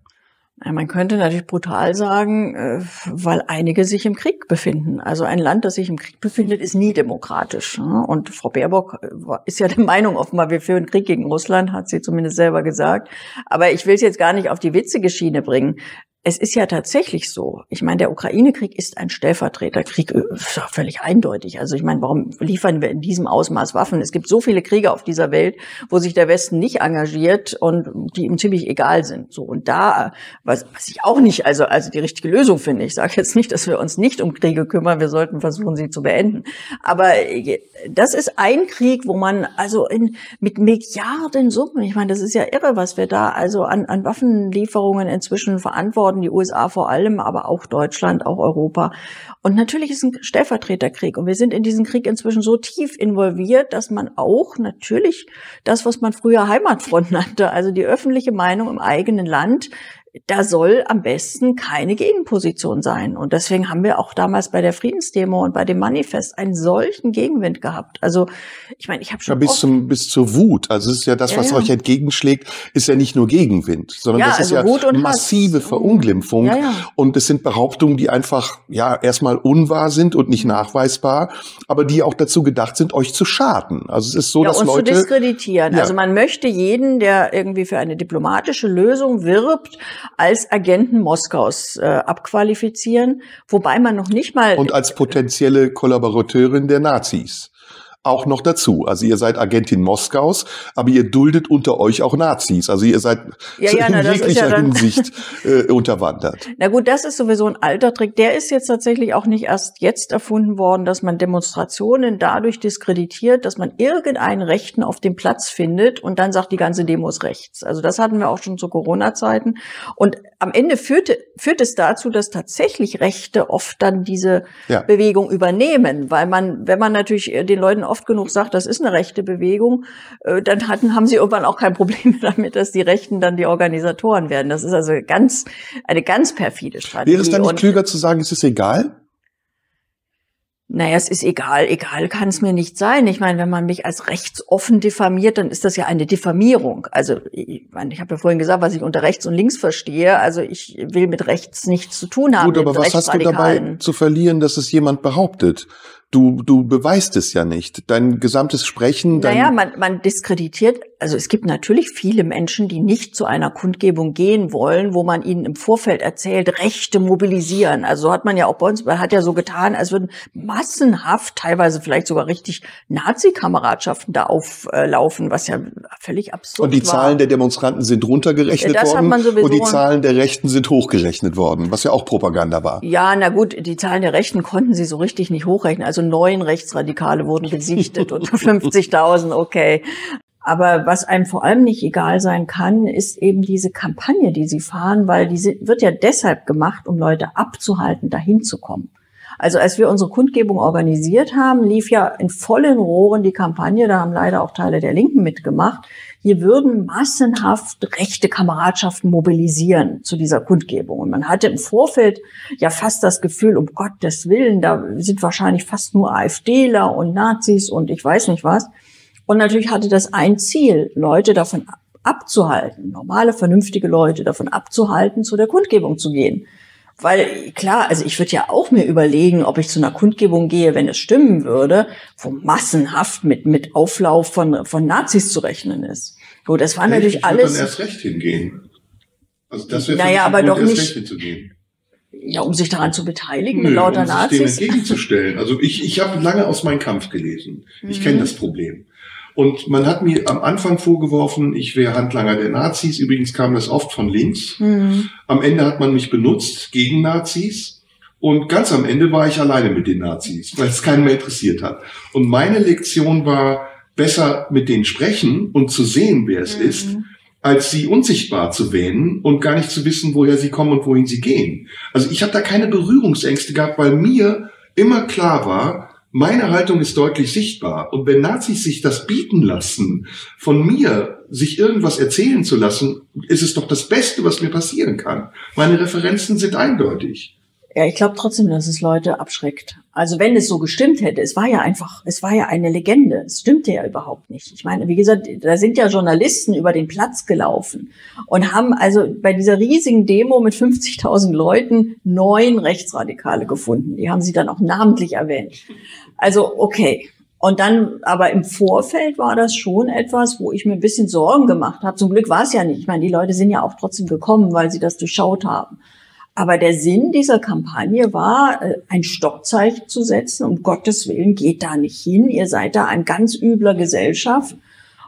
Man könnte natürlich brutal sagen, äh, weil einige sich im Krieg befinden. Also ein Land, das sich im Krieg befindet, ist nie demokratisch. Und Frau Baerbock äh, ist ja der (laughs) Meinung offenbar, wir führen Krieg gegen Russland, hat sie zumindest selber gesagt. Aber ich will es jetzt gar nicht auf die witzige Schiene bringen es ist ja tatsächlich so. Ich meine, der Ukraine-Krieg ist ein Stellvertreterkrieg, äh, völlig eindeutig. Also ich meine, warum liefern wir in diesem Ausmaß Waffen? Es gibt so viele Kriege auf dieser Welt, wo sich der Westen nicht engagiert und die ihm ziemlich egal sind. So und da, was, was ich auch nicht, also also die richtige Lösung finde. Ich sage jetzt nicht, dass wir uns nicht um Kriege kümmern. Wir sollten versuchen, sie zu beenden. Aber äh, das ist ein Krieg, wo man also in, mit Milliarden Summen, ich meine, das ist ja irre, was wir da also an, an Waffenlieferungen inzwischen verantworten worden, die USA vor allem, aber auch Deutschland, auch Europa. Und natürlich ist ein Stellvertreterkrieg. Und wir sind in diesen Krieg inzwischen so tief involviert, dass man auch natürlich das, was man früher Heimatfront (laughs) nannte, also die öffentliche Meinung im eigenen Land, da soll am besten keine Gegenposition sein. Und deswegen haben wir auch damals bei der Friedensdemo und bei dem Manifest einen solchen Gegenwind gehabt. Also ich meine, ich habe schon
ja, bis zum bis zur Wut. Also es ist ja das, was ja, euch entgegenschlägt, ist ja nicht nur Gegenwind, sondern ja, das ist also ja massive Hass. Mhm. Verunglimpfung. Ja, und es sind Behauptungen, die einfach ja erstmal unwahr sind und nicht nachweisbar, aber die auch dazu gedacht sind, euch zu schaden. Also es ist so, dass
uns
Leute
zu diskreditieren. Also man möchte jeden, der irgendwie für eine diplomatische Lösung wirbt, als Agenten Moskaus äh, abqualifizieren, wobei man noch nicht mal
und als potenzielle Kollaborateurin der Nazis auch noch dazu. Also ihr seid Agentin Moskaus, aber ihr duldet unter euch auch Nazis. Also ihr seid ja, ja, (laughs) in na, jeglicher ja Hinsicht äh, unterwandert. (laughs)
Na gut, das ist sowieso ein alter Trick. Der ist jetzt tatsächlich auch nicht erst jetzt erfunden worden, dass man Demonstrationen dadurch diskreditiert, dass man irgendeinen Rechten auf dem Platz findet und dann sagt, die ganze Demo ist rechts. Also das hatten wir auch schon zu Corona-Zeiten. Und am Ende führte, führt es dazu, dass tatsächlich Rechte oft dann diese ja. Bewegung übernehmen, weil man, wenn man natürlich den Leuten oft oft genug sagt, das ist eine rechte Bewegung, äh, dann hatten, haben sie irgendwann auch kein Problem (laughs) damit, dass die Rechten dann die Organisatoren werden. Das ist also ganz, eine ganz perfide Strategie.
Wäre es dann nicht klüger zu sagen, es ist egal?
Naja, es ist egal, egal kann es mir nicht sein. Ich meine, wenn man mich als rechtsoffen diffamiert, dann ist das ja eine Diffamierung. Also ich, meine, ich habe ja vorhin gesagt, was ich unter rechts und links verstehe. Also ich will mit rechts nichts zu tun haben.
Gut, aber was hast du dabei zu verlieren, dass es jemand behauptet? Du, du beweist es ja nicht. Dein gesamtes Sprechen. Dein
naja, man, man diskreditiert. Also es gibt natürlich viele Menschen, die nicht zu einer Kundgebung gehen wollen, wo man ihnen im Vorfeld erzählt, Rechte mobilisieren. Also so hat man ja auch bei uns, man hat ja so getan, als würden massenhaft, teilweise vielleicht sogar richtig Nazi-Kameradschaften da auflaufen, was ja völlig absurd war.
Und die
war.
Zahlen der Demonstranten sind runtergerechnet ja, worden und die Zahlen der Rechten sind hochgerechnet worden, was ja auch Propaganda war.
Ja, na gut, die Zahlen der Rechten konnten sie so richtig nicht hochrechnen. Also also neun Rechtsradikale wurden gesichtet und (laughs) 50.000, okay. Aber was einem vor allem nicht egal sein kann, ist eben diese Kampagne, die sie fahren, weil die wird ja deshalb gemacht, um Leute abzuhalten, dahin zu kommen. Also als wir unsere Kundgebung organisiert haben, lief ja in vollen Rohren die Kampagne, da haben leider auch Teile der Linken mitgemacht, hier würden massenhaft rechte Kameradschaften mobilisieren zu dieser Kundgebung. Und man hatte im Vorfeld ja fast das Gefühl, um Gottes Willen, da sind wahrscheinlich fast nur AfDler und Nazis und ich weiß nicht was. Und natürlich hatte das ein Ziel, Leute davon abzuhalten, normale, vernünftige Leute davon abzuhalten, zu der Kundgebung zu gehen. Weil klar, also ich würde ja auch mir überlegen, ob ich zu einer Kundgebung gehe, wenn es stimmen würde, wo massenhaft mit, mit Auflauf von, von Nazis zu rechnen ist. So, das war
Echt?
natürlich
ich
alles.
dann erst recht hingehen. Also das wäre
Naja, aber
Grund,
doch
erst
nicht-
recht hinzugehen.
Ja, um sich daran zu beteiligen,
Nö,
mit lauter
um sich
Nazis.
dem entgegenzustellen. Also ich, ich habe lange aus meinem Kampf gelesen. Ich
Mhm.
kenne das Problem. Und man hat mir am Anfang vorgeworfen, ich wäre Handlanger der Nazis. Übrigens kam das oft von links.
Mhm.
Am Ende hat man mich benutzt gegen Nazis. Und ganz am Ende war ich alleine mit den Nazis, weil es keinen mehr interessiert hat. Und meine Lektion war, besser mit denen sprechen und zu sehen, wer es
Mhm.
ist, als sie unsichtbar zu wähnen und gar nicht zu wissen, woher sie kommen und wohin sie gehen. Also ich habe da keine Berührungsängste gehabt, weil mir immer klar war, meine Haltung ist deutlich sichtbar. Und wenn Nazis sich das bieten lassen, von mir sich irgendwas erzählen zu lassen, ist es doch das Beste, was mir passieren kann. Meine Referenzen sind eindeutig.
Ja, ich glaube trotzdem, dass es Leute abschreckt. Also wenn es so gestimmt hätte, es war ja einfach, es war ja eine Legende. Es stimmte ja überhaupt nicht. Ich meine, wie gesagt, da sind ja Journalisten über den Platz gelaufen und haben also bei dieser riesigen Demo mit 50.000 Leuten neun Rechtsradikale gefunden. Die haben sie dann auch namentlich erwähnt. Also okay. Und dann, aber im Vorfeld war das schon etwas, wo ich mir ein bisschen Sorgen gemacht habe. Zum Glück war es ja nicht. Ich meine, die Leute sind ja auch trotzdem gekommen, weil sie das durchschaut haben. Aber der Sinn dieser Kampagne war, äh, ein Stoppzeichen zu setzen. Um Gottes Willen, geht da nicht hin. Ihr seid da ein ganz übler Gesellschaft.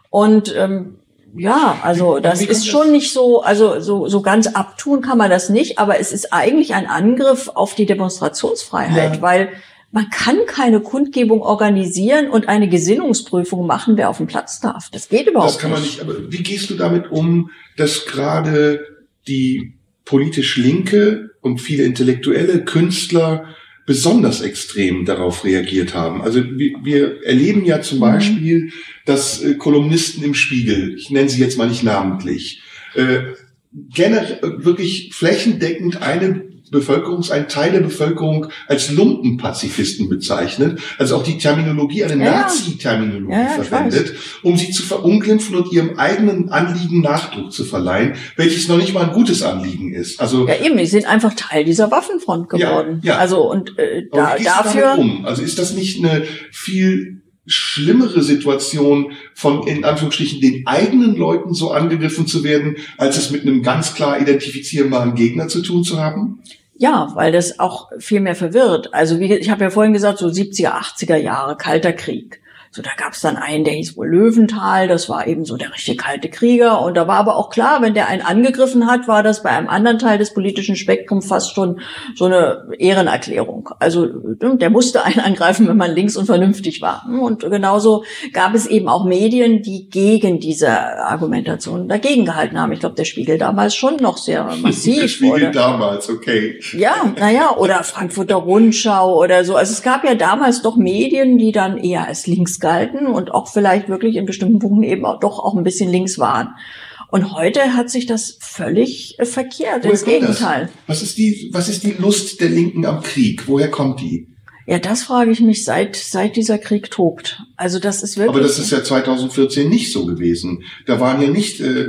Und ähm, ja, also das ist schon nicht so, also so, so ganz abtun kann man das nicht, aber es ist eigentlich ein Angriff auf die Demonstrationsfreiheit,
Ja.
weil man kann keine Kundgebung organisieren und eine Gesinnungsprüfung machen, wer auf dem Platz darf. Das geht überhaupt
Das kann man nicht. Aber wie gehst du damit um, dass gerade die politisch Linke und viele intellektuelle Künstler besonders extrem darauf reagiert haben? Also wir, wir erleben ja zum
Mhm.
Beispiel, dass äh, Kolumnisten im Spiegel, ich nenne sie jetzt mal nicht namentlich, äh, generell wirklich flächendeckend eine Bevölkerungs, ein Teil der Bevölkerung als Lumpenpazifisten bezeichnet, also auch die Terminologie, eine
Ja, ja.
Nazi-Terminologie
Ja, ja,
verwendet, um sie zu verunglimpfen und ihrem eigenen Anliegen Nachdruck zu verleihen, welches noch nicht mal ein gutes Anliegen ist. Also
Ja, eben, die sind einfach Teil dieser Waffenfront
Ja,
geworden.
ja.
Also und äh, da,
du
dafür.
um? Also ist das nicht eine viel schlimmere Situation von in Anführungsstrichen den eigenen Leuten so angegriffen zu werden, als es mit einem ganz klar identifizierbaren Gegner zu tun zu haben?
Ja, weil das auch viel mehr verwirrt. Also wie ich habe ja vorhin gesagt, so 70er, 80er Jahre, Kalter Krieg. So, da gab es dann einen, der hieß wohl Löwenthal, das war eben so der richtige kalte Krieger. Und da war aber auch klar, wenn der einen angegriffen hat, war das bei einem anderen Teil des politischen Spektrums fast schon so eine Ehrenerklärung. Also der musste einen angreifen, wenn man links und vernünftig war. Und genauso gab es eben auch Medien, die gegen diese Argumentation dagegen gehalten haben. Ich glaube, der Spiegel damals schon noch sehr (laughs) massiv
Der Spiegel
wurde.
damals, okay.
Ja, naja, oder Frankfurter Rundschau oder so. Also es gab ja damals doch Medien, die dann eher als links galten und auch vielleicht wirklich in bestimmten Punkten eben auch doch auch ein bisschen links waren. Und heute hat sich das völlig äh, verkehrt,
Woher
ins
kommt das?
Gegenteil.
Was ist die, was ist die Lust der Linken am Krieg? Woher kommt die?
Ja, das frage ich mich seit, seit dieser Krieg tobt. Also das ist wirklich.
Aber das ist ja 2014 nicht so gewesen. Da waren ja nicht äh,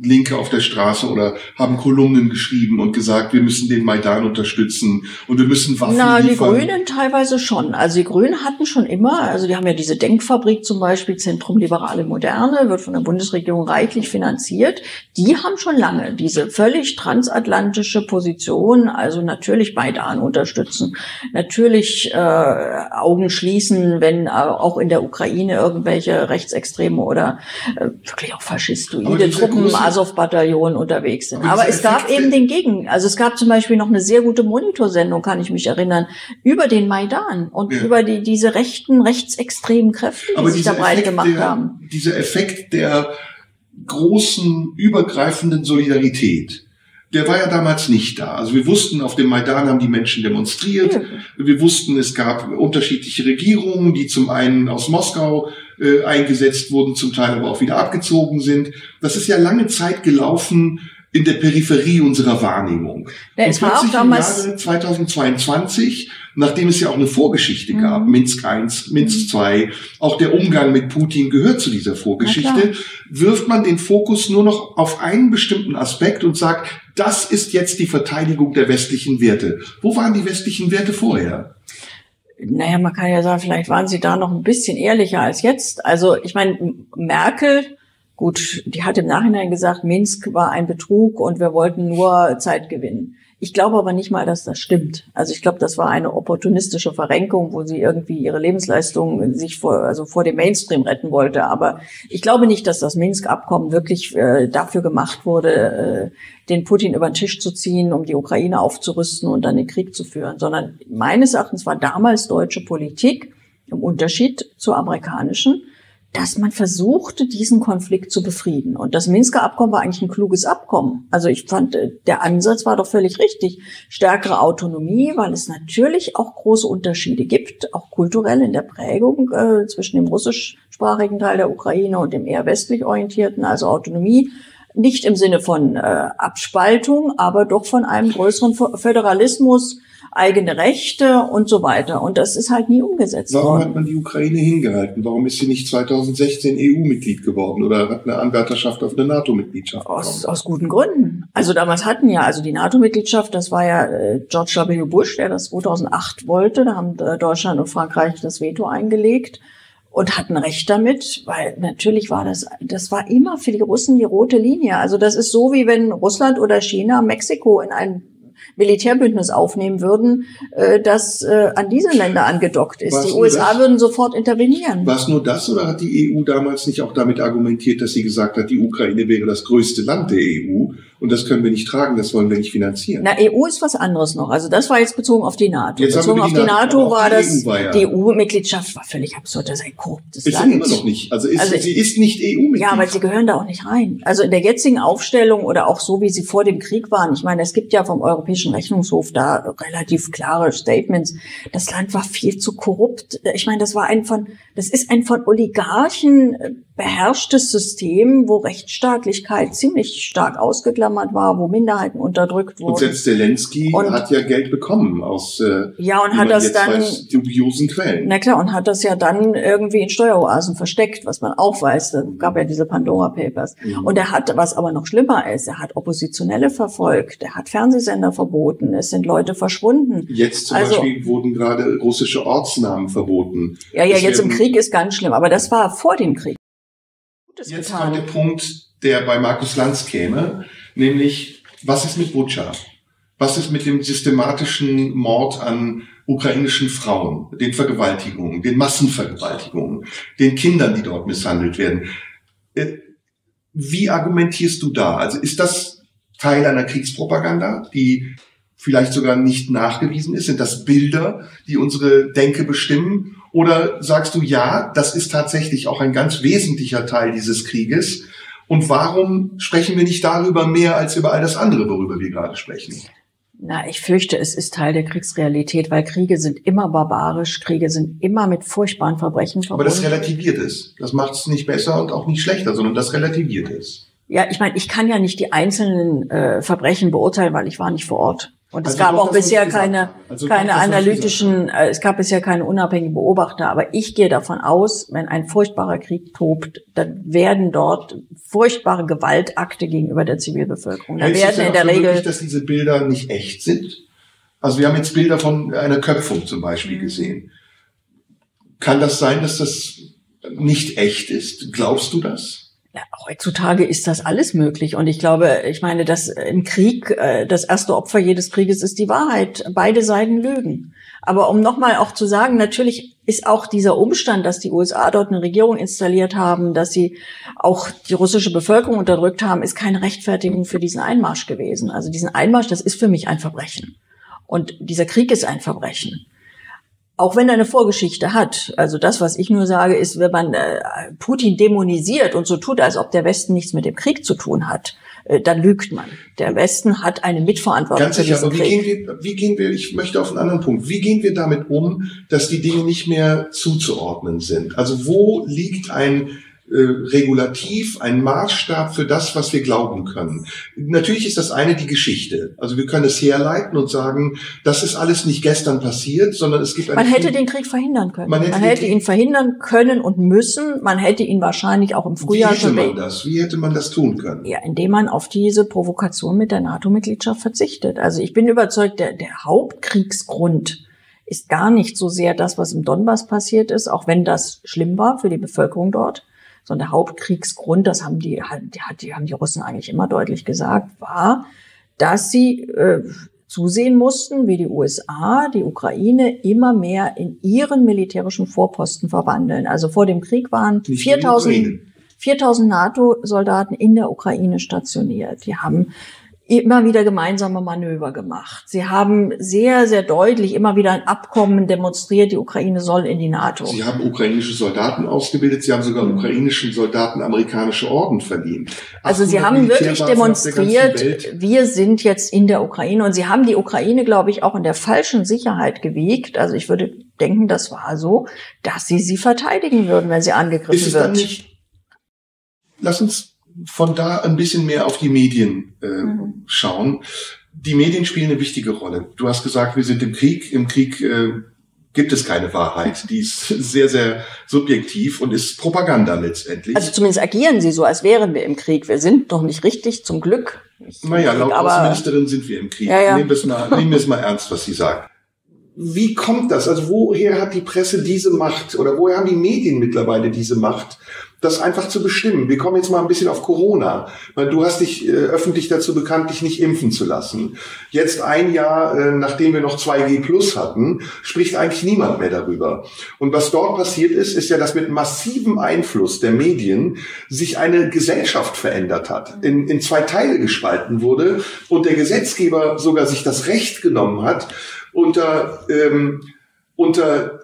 Linke auf der Straße oder haben Kolumnen geschrieben und gesagt, wir müssen den Maidan unterstützen und wir müssen Waffen
Na, die
liefern.
Grünen teilweise schon. Also die Grünen hatten schon immer, also die haben ja diese Denkfabrik zum Beispiel, Zentrum Liberale Moderne, wird von der Bundesregierung reichlich finanziert. Die haben schon lange diese völlig transatlantische Position, also natürlich Maidan unterstützen, natürlich äh, Augen schließen, wenn äh, auch in der Ukraine irgendwelche Rechtsextreme oder äh, wirklich auch faschistoide Truppen,
große-
Azov-Bataillon unterwegs sind.
Aber
Aber es gab eben den Gegen, also es gab zum Beispiel noch eine sehr gute Monitorsendung, kann ich mich erinnern, über den Maidan und
Ja.
über die, diese rechten, rechtsextremen Kräfte, die
Aber
sich da breit gemacht
der,
haben.
dieser Effekt der großen, übergreifenden Solidarität, der war ja damals nicht da. Also wir wussten, auf dem Maidan haben die Menschen demonstriert.
Ja.
Wir wussten, es gab unterschiedliche Regierungen, die zum einen aus Moskau äh, eingesetzt wurden, zum Teil aber auch wieder abgezogen sind. Das ist ja lange Zeit gelaufen in der Peripherie unserer Wahrnehmung.
Ja, es war auch damals-
im Jahre 2022, nachdem es ja auch eine Vorgeschichte
Mhm.
gab, Minsk I, Minsk II, auch der Umgang mit Putin gehört zu dieser Vorgeschichte, wirft man den Fokus nur noch auf einen bestimmten Aspekt und sagt, das ist jetzt die Verteidigung der westlichen Werte. Wo waren die westlichen Werte vorher?
Naja, man kann ja sagen, vielleicht waren sie da noch ein bisschen ehrlicher als jetzt. Also ich meine, Merkel, gut, die hat im Nachhinein gesagt, Minsk war ein Betrug und wir wollten nur Zeit gewinnen. Ich glaube aber nicht mal, dass das stimmt. Also ich glaube, das war eine opportunistische Verrenkung, wo sie irgendwie ihre Lebensleistung sich vor, also vor dem Mainstream retten wollte. Aber ich glaube nicht, dass das Minsk-Abkommen wirklich äh, dafür gemacht wurde, äh, den Putin über den Tisch zu ziehen, um die Ukraine aufzurüsten und dann den Krieg zu führen, sondern meines Erachtens war damals deutsche Politik im Unterschied zur amerikanischen dass man versuchte, diesen Konflikt zu befrieden. Und das Minsker Abkommen war eigentlich ein kluges Abkommen. Also ich fand, äh, der Ansatz war doch völlig richtig. Stärkere Autonomie, weil es natürlich auch große Unterschiede gibt, auch kulturell in der Prägung äh, zwischen dem russischsprachigen Teil der Ukraine und dem eher westlich orientierten, also Autonomie. Nicht im Sinne von äh, Abspaltung, aber doch von einem größeren Föderalismus, eigene Rechte und so weiter. Und das ist halt nie umgesetzt
Warum
worden.
Warum hat man die Ukraine hingehalten? Warum ist sie nicht 2016 EU-Mitglied geworden oder hat eine Anwärterschaft auf eine NATO-Mitgliedschaft
aus, aus guten Gründen. Also damals hatten ja, also die NATO-Mitgliedschaft, das war ja äh, George W. Bush, der das 2008 wollte. Da haben äh, Deutschland und Frankreich das Veto eingelegt und hatten Recht damit, weil natürlich war das, das war immer für die Russen die rote Linie. Also das ist so, wie wenn Russland oder China Mexiko in ein Militärbündnis aufnehmen würden, äh, das äh, an diese Länder angedockt ist.
Was
die USA
das?
würden sofort intervenieren.
War es nur das oder hat die EU damals nicht auch damit argumentiert, dass sie gesagt hat, die Ukraine wäre das größte Land der EU und das können wir nicht tragen, das wollen wir nicht finanzieren?
Na, EU ist was anderes noch. Also das war jetzt bezogen auf die NATO.
Jetzt
bezogen
wir
auf die NATO,
auch
war
die
das,
war ja-
die EU-Mitgliedschaft war völlig absurd. Das ist ein korruptes
ist
Land.
immer noch nicht. Also, ist,
Also-
sie ist nicht EU-Mitglied.
Ja, aber sie gehören da auch nicht rein. Also in der jetzigen Aufstellung oder auch so, wie sie vor dem Krieg waren. Ich meine, es gibt ja vom Europäischen Rechnungshof da relativ klare Statements. Das Land war viel zu korrupt. Ich meine, das war ein von, das ist ein von Oligarchen äh, beherrschtes System, wo Rechtsstaatlichkeit ziemlich stark ausgeklammert war, wo Minderheiten unterdrückt
und
wurden.
selbst Zelensky
Und-
hat ja Geld bekommen aus äh,
Ja, und hat das dann-
weiß, dubiosen Quellen.
Na klar, und hat das ja dann irgendwie in Steueroasen versteckt, was man auch weiß. Da gab ja diese Pandora Papers.
Mhm.
Und er hat, was aber noch schlimmer ist, er hat Oppositionelle verfolgt, er hat Fernsehsender verboten, es sind Leute verschwunden.
Jetzt zum
Also-
Beispiel wurden gerade russische Ortsnamen verboten.
Ja, ja,
Es
jetzt im Krieg ist ganz schlimm, aber das war vor dem Krieg. Gutes
Jetzt
getan.
kommt der Punkt, der bei Markus Lanz käme, nämlich, was ist mit Butscha? Was ist mit dem systematischen Mord an ukrainischen Frauen, den Vergewaltigungen, den Massenvergewaltigungen, den Kindern, die dort misshandelt werden? Äh, Wie argumentierst du da? Also ist das Teil einer Kriegspropaganda, die vielleicht sogar nicht nachgewiesen ist? Sind das Bilder, die unsere Denke bestimmen? Oder sagst du, ja, das ist tatsächlich auch ein ganz wesentlicher Teil dieses Krieges? Und warum sprechen wir nicht darüber mehr als über all das andere, worüber wir gerade sprechen?
Na, ich fürchte, es ist Teil der Kriegsrealität, weil Kriege sind immer barbarisch, Kriege sind immer mit furchtbaren Verbrechen
Aber das
verbunden.
relativiert es. Das macht es nicht besser und auch nicht schlechter, sondern das relativiert es.
Ja, ich meine, ich kann ja nicht die einzelnen äh, Verbrechen beurteilen, weil ich war nicht vor Ort. Und es
Also
gab
doch,
auch bisher keine.
Also doch,
keine
ich
analytischen, äh, es gab bisher keine unabhängigen Beobachter. Aber ich gehe davon aus, wenn ein furchtbarer Krieg tobt, dann werden dort furchtbare Gewaltakte gegenüber der Zivilbevölkerung. Da
es
werden in
denn
der Regel
möglich, dass diese Bilder nicht echt sind? Also wir haben jetzt Bilder von einer Köpfung zum Beispiel
Mhm.
gesehen. Kann das sein, dass das nicht echt ist? Glaubst du das?
Ja, heutzutage ist das alles möglich. Und ich glaube, ich meine, dass im Krieg äh, das erste Opfer jedes Krieges ist die Wahrheit. Beide Seiten lügen. Aber um nochmal auch zu sagen, natürlich ist auch dieser Umstand, dass die USA dort eine Regierung installiert haben, dass sie auch die russische Bevölkerung unterdrückt haben, ist keine Rechtfertigung für diesen Einmarsch gewesen. Also diesen Einmarsch, das ist für mich ein Verbrechen. Und dieser Krieg ist ein Verbrechen. Auch wenn er eine Vorgeschichte hat. Also das, was ich nur sage, ist, wenn man äh, Putin dämonisiert und so tut, als ob der Westen nichts mit dem Krieg zu tun hat, äh, dann lügt man. Der Westen hat eine Mitverantwortung
Ganz
für
sicher, aber wie
Krieg.
gehen, wir, wie gehen wir, ich möchte auf einen anderen Punkt, wie gehen wir damit um, dass die Dinge nicht mehr zuzuordnen sind? Also wo liegt ein äh, Regulativ, ein Maßstab für das, was wir glauben können. Natürlich ist das eine die Geschichte. Also wir können es herleiten und sagen, das ist alles nicht gestern passiert, sondern es gibt
Man hätte den Krieg verhindern können. Man hätte, man hätte ihn verhindern können und müssen. Man hätte ihn wahrscheinlich auch im Frühjahr.
Wie hätte man das? Wie hätte man das tun können?
Ja, indem man auf diese Provokation mit der NATO-Mitgliedschaft verzichtet. Also ich bin überzeugt, der, der Hauptkriegsgrund ist gar nicht so sehr das, was im Donbass passiert ist, auch wenn das schlimm war für die Bevölkerung dort, sondern der Hauptkriegsgrund, das haben die, die, die haben die Russen eigentlich immer deutlich gesagt, war, dass sie äh, zusehen mussten, wie die USA die Ukraine immer mehr in ihren militärischen Vorposten verwandeln. Also vor dem Krieg waren 4000, 4000 NATO-Soldaten in der Ukraine stationiert. Die haben immer wieder gemeinsame Manöver gemacht. Sie haben sehr, sehr deutlich immer wieder ein Abkommen demonstriert, die Ukraine soll in die NATO.
Sie haben ukrainische Soldaten ausgebildet, Sie haben sogar mhm. ukrainischen Soldaten amerikanische Orden verdient.
Also Sie haben wirklich demonstriert, wir sind jetzt in der Ukraine und Sie haben die Ukraine, glaube ich, auch in der falschen Sicherheit gewiegt. Also ich würde denken, das war so, dass Sie sie verteidigen würden, wenn sie angegriffen Ist es wird. Dann nicht
Lass uns von da ein bisschen mehr auf die Medien äh, mhm. schauen. Die Medien spielen eine wichtige Rolle. Du hast gesagt, wir sind im Krieg. Im Krieg äh, gibt es keine Wahrheit. Die ist sehr, sehr subjektiv und ist Propaganda letztendlich.
Also zumindest agieren sie so, als wären wir im Krieg. Wir sind doch nicht richtig, zum Glück.
Naja, laut Außenministerin sind wir im Krieg. Ja, ja. Nehmen, wir es mal, (laughs) nehmen wir es mal ernst, was sie sagt. Wie kommt das? Also woher hat die Presse diese Macht oder woher haben die Medien mittlerweile diese Macht, das einfach zu bestimmen. Wir kommen jetzt mal ein bisschen auf Corona. Du hast dich äh, öffentlich dazu bekannt, dich nicht impfen zu lassen. Jetzt ein Jahr, äh, nachdem wir noch 2G Plus hatten, spricht eigentlich niemand mehr darüber. Und was dort passiert ist, ist ja, dass mit massivem Einfluss der Medien sich eine Gesellschaft verändert hat, in, in zwei Teile gespalten wurde und der Gesetzgeber sogar sich das Recht genommen hat, unter, ähm, unter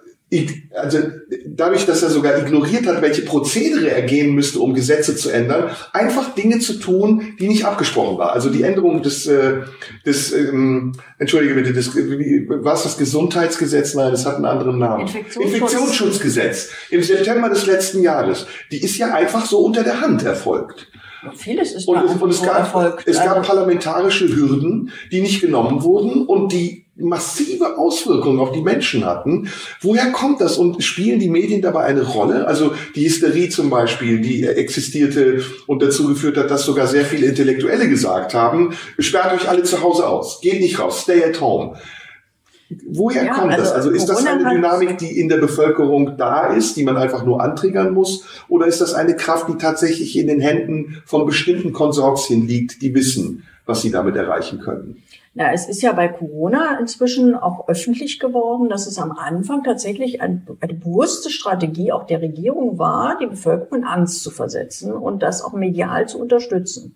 also dadurch, dass er sogar ignoriert hat, welche Prozedere er gehen müsste, um Gesetze zu ändern, einfach Dinge zu tun, die nicht abgesprochen war. Also die Änderung des, äh, des ähm, entschuldige bitte, des, wie, was das Gesundheitsgesetz? Nein, das hat einen anderen Namen. Infektionsschutz. Infektionsschutzgesetz im September des letzten Jahres. Die ist ja einfach so unter der Hand erfolgt.
Vieles ist
und, und es, gab, erfolgt. es gab parlamentarische Hürden, die nicht genommen wurden und die massive Auswirkungen auf die Menschen hatten. Woher kommt das und spielen die Medien dabei eine Rolle? Also die Hysterie zum Beispiel, die existierte und dazu geführt hat, dass sogar sehr viele Intellektuelle gesagt haben, sperrt euch alle zu Hause aus, geht nicht raus, stay at home. Woher ja, kommt also das? Also ist das eine Dynamik, die in der Bevölkerung da ist, die man einfach nur antriggern muss? Oder ist das eine Kraft, die tatsächlich in den Händen von bestimmten Konsortien liegt, die wissen, was sie damit erreichen können?
Na, es ist ja bei Corona inzwischen auch öffentlich geworden, dass es am Anfang tatsächlich eine, eine bewusste Strategie auch der Regierung war, die Bevölkerung in Angst zu versetzen und das auch medial zu unterstützen.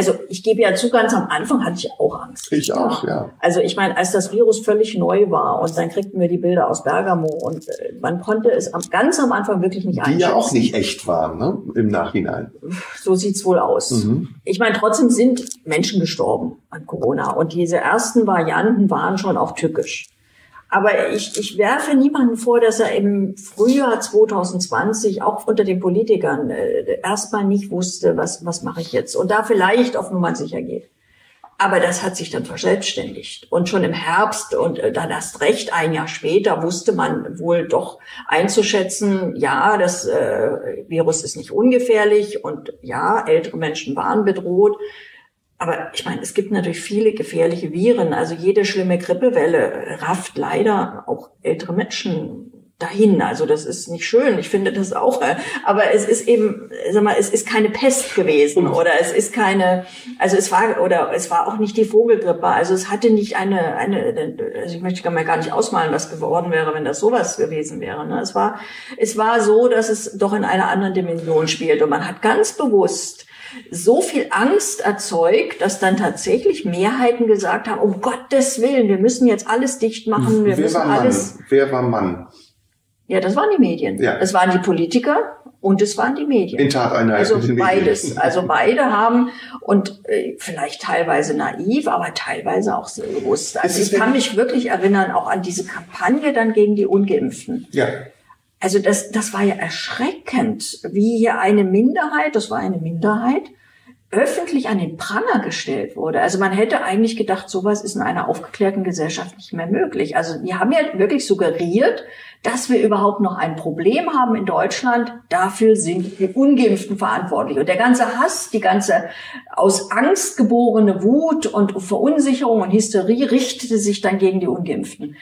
Also ich gebe ja zu, ganz am Anfang hatte ich auch Angst.
Ich auch, ja.
Also ich meine, als das Virus völlig neu war und dann kriegten wir die Bilder aus Bergamo und äh, man konnte es am, ganz am Anfang wirklich nicht
einschätzen. Die ja auch nicht echt waren, ne? Im Nachhinein.
So sieht's wohl aus. Mhm. Ich meine, trotzdem sind Menschen gestorben an Corona und diese ersten Varianten waren schon auch tückisch. Aber ich, ich werfe niemanden vor, dass er im Frühjahr 2020 auch unter den Politikern äh, erstmal nicht wusste, was, was mache ich jetzt und da vielleicht auf Nummer sicher geht. Aber das hat sich dann verselbstständigt. Und schon im Herbst und äh, dann erst recht ein Jahr später wusste man wohl doch einzuschätzen, ja, das äh, Virus ist nicht ungefährlich und ja, ältere Menschen waren bedroht. Aber ich meine, es gibt natürlich viele gefährliche Viren. Also jede schlimme Grippewelle rafft leider auch ältere Menschen dahin. Also das ist nicht schön. Ich finde das auch. Aber es ist eben, sag mal, es ist keine Pest gewesen oder es ist keine, also es war, oder es war auch nicht die Vogelgrippe. Also es hatte nicht eine, eine, also ich möchte mir gar nicht ausmalen, was geworden wäre, wenn das sowas gewesen wäre. Ne? Es war, es war so, dass es doch in einer anderen Dimension spielt und man hat ganz bewusst so viel Angst erzeugt, dass dann tatsächlich Mehrheiten gesagt haben, um Gottes Willen, wir müssen jetzt alles dicht machen, wir
Wer
müssen
war
alles.
Mann? Wer war Mann?
Ja, das waren die Medien. Ja. Es waren die Politiker und es waren die Medien.
In Tateinheit.
Also beides. (laughs) Also beide haben und äh, vielleicht teilweise naiv, aber teilweise auch sehr bewusst. Also ich kann mich wirklich erinnern auch an diese Kampagne dann gegen die Ungeimpften.
Ja
also das, das war ja erschreckend, wie hier eine Minderheit, das war eine Minderheit, öffentlich an den Pranger gestellt wurde. Also man hätte eigentlich gedacht, sowas ist in einer aufgeklärten Gesellschaft nicht mehr möglich. Also die haben ja wirklich suggeriert, dass wir überhaupt noch ein Problem haben in Deutschland. Dafür sind die Ungeimpften verantwortlich. Und der ganze Hass, die ganze aus Angst geborene Wut und Verunsicherung und Hysterie richtete sich dann gegen die Ungeimpften.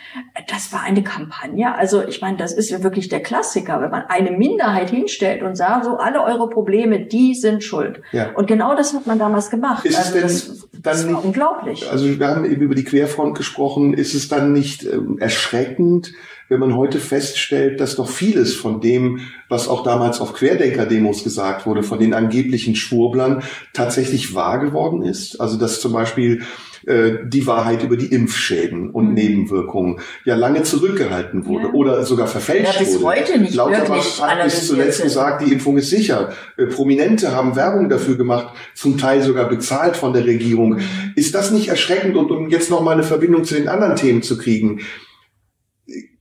Das war eine Kampagne. Also ich meine, das ist ja wirklich der Klassiker, wenn man eine Minderheit hinstellt und sagt, so alle eure Probleme, die sind schuld. Ja. Und genau das hat man damals gemacht.
Ist also das, das war nicht, unglaublich. Also wir haben eben über die Querfront gesprochen. Ist es dann nicht ähm, erschreckend, wenn man heute feststellt, dass doch vieles von dem, was auch damals auf Querdenker-Demos gesagt wurde, von den angeblichen Schwurblern, tatsächlich wahr geworden ist. Also dass zum Beispiel äh, die Wahrheit über die Impfschäden und mhm. Nebenwirkungen ja lange zurückgehalten wurde ja. oder sogar verfälscht ja, bis
wurde. Heute nicht
Lauterbach hat bis zuletzt gesagt, die Impfung ist sicher. Äh, Prominente haben Werbung dafür gemacht, zum Teil sogar bezahlt von der Regierung. Mhm. Ist das nicht erschreckend? Und um jetzt noch mal eine Verbindung zu den anderen Themen zu kriegen,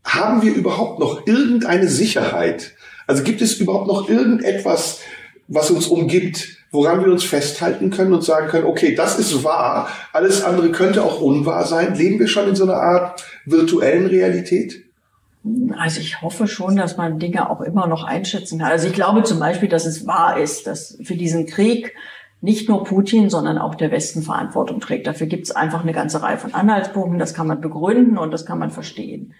haben wir überhaupt noch irgendeine Sicherheit? Also gibt es überhaupt noch irgendetwas, was uns umgibt, woran wir uns festhalten können und sagen können, okay, das ist wahr, alles andere könnte auch unwahr sein. Leben wir schon in so einer Art virtuellen Realität?
Also ich hoffe schon, dass man Dinge auch immer noch einschätzen kann. Also ich glaube zum Beispiel, dass es wahr ist, dass für diesen Krieg nicht nur Putin, sondern auch der Westen Verantwortung trägt. Dafür gibt es einfach eine ganze Reihe von Anhaltspunkten. Das kann man begründen und das kann man verstehen.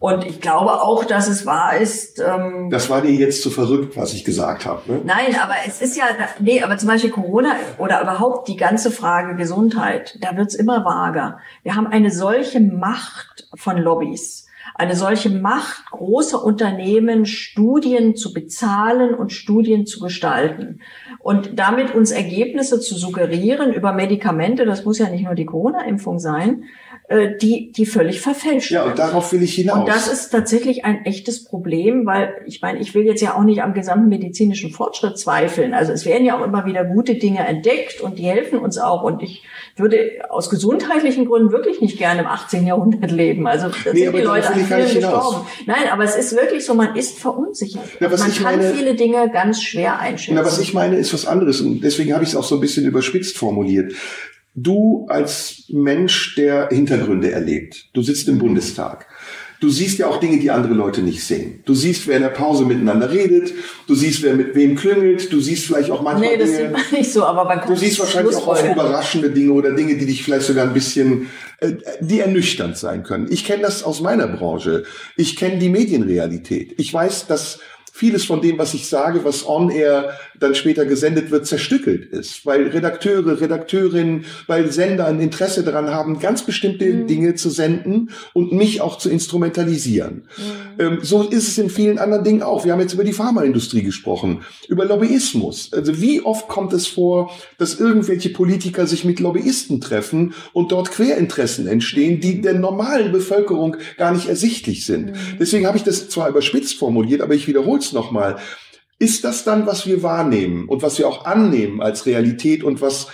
Und ich glaube auch, dass es wahr ist.
Ähm, das war dir jetzt zu verrückt, was ich gesagt habe. Ne?
Nein, aber es ist ja, nee, aber zum Beispiel Corona oder überhaupt die ganze Frage Gesundheit, da wird's immer vager. Wir haben eine solche Macht von Lobbys, eine solche Macht großer Unternehmen, Studien zu bezahlen und Studien zu gestalten und damit uns Ergebnisse zu suggerieren über Medikamente. Das muss ja nicht nur die Corona-Impfung sein äh, die, die völlig verfälscht
Ja, und darauf will ich hinaus.
Und das ist tatsächlich ein echtes Problem, weil ich meine, ich will jetzt ja auch nicht am gesamten medizinischen Fortschritt zweifeln. Also es werden ja auch immer wieder gute Dinge entdeckt und die helfen uns auch. Und ich würde aus gesundheitlichen Gründen wirklich nicht gerne im 18. Jahrhundert leben. Also da nee, sind die Leute an vielen gestorben. Nein, aber es ist wirklich so, man ist verunsichert. Ja, man kann meine, viele Dinge ganz schwer einschätzen.
Ja, was ich meine, ist was anderes. Und deswegen habe ich es auch so ein bisschen überspitzt formuliert. Du als Mensch, der Hintergründe erlebt, du sitzt im Bundestag. Du siehst ja auch Dinge, die andere Leute nicht sehen. Du siehst, wer in der Pause miteinander redet. Du siehst, wer mit wem klüngelt. Du siehst vielleicht auch manchmal
nee, das Dinge. Sieht man nicht so, aber man kann
Du siehst wahrscheinlich auch oft überraschende Dinge oder Dinge, die dich vielleicht sogar ein bisschen, äh, die ernüchternd sein können. Ich kenne das aus meiner Branche. Ich kenne die Medienrealität. Ich weiß, dass vieles von dem, was ich sage, was on air dann später gesendet wird, zerstückelt ist, weil Redakteure, Redakteurinnen, weil Sender ein Interesse daran haben, ganz bestimmte mhm. Dinge zu senden und mich auch zu instrumentalisieren. Mhm. Ähm, so ist es in vielen anderen Dingen auch. Wir haben jetzt über die Pharmaindustrie gesprochen, über Lobbyismus. Also wie oft kommt es vor, dass irgendwelche Politiker sich mit Lobbyisten treffen und dort Querinteressen entstehen, die der normalen Bevölkerung gar nicht ersichtlich sind. Mhm. Deswegen habe ich das zwar überspitzt formuliert, aber ich wiederhole nochmal. Ist das dann, was wir wahrnehmen und was wir auch annehmen als Realität und was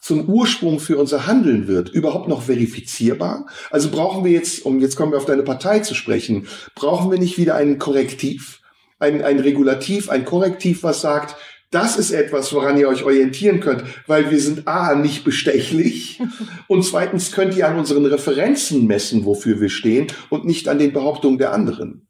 zum Ursprung für unser Handeln wird, überhaupt noch verifizierbar? Also brauchen wir jetzt, um jetzt kommen wir auf deine Partei zu sprechen, brauchen wir nicht wieder ein Korrektiv, ein, ein Regulativ, ein Korrektiv, was sagt, das ist etwas, woran ihr euch orientieren könnt, weil wir sind A, nicht bestechlich (laughs) und zweitens könnt ihr an unseren Referenzen messen, wofür wir stehen und nicht an den Behauptungen der anderen.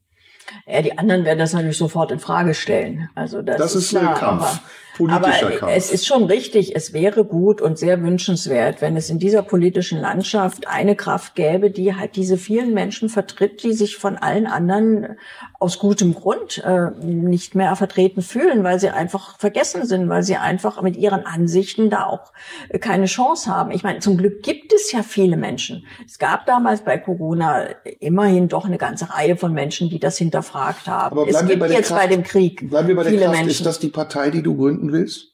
Ja, die anderen werden das natürlich sofort in Frage stellen. Also das,
das
ist,
ist klar, ein Kampf.
Politischer aber Kampf. es ist schon richtig, es wäre gut und sehr wünschenswert, wenn es in dieser politischen Landschaft eine Kraft gäbe, die halt diese vielen Menschen vertritt, die sich von allen anderen aus gutem Grund äh, nicht mehr vertreten fühlen, weil sie einfach vergessen sind, weil sie einfach mit ihren Ansichten da auch keine Chance haben. Ich meine, zum Glück gibt es ja viele Menschen. Es gab damals bei Corona immerhin doch eine ganze Reihe von Menschen, die das hinterfragt haben.
Aber
es
gibt
bei jetzt
Kraft,
bei dem Krieg
bleiben wir bei der Kraft. Menschen. Ist das die Partei, die du gründen willst?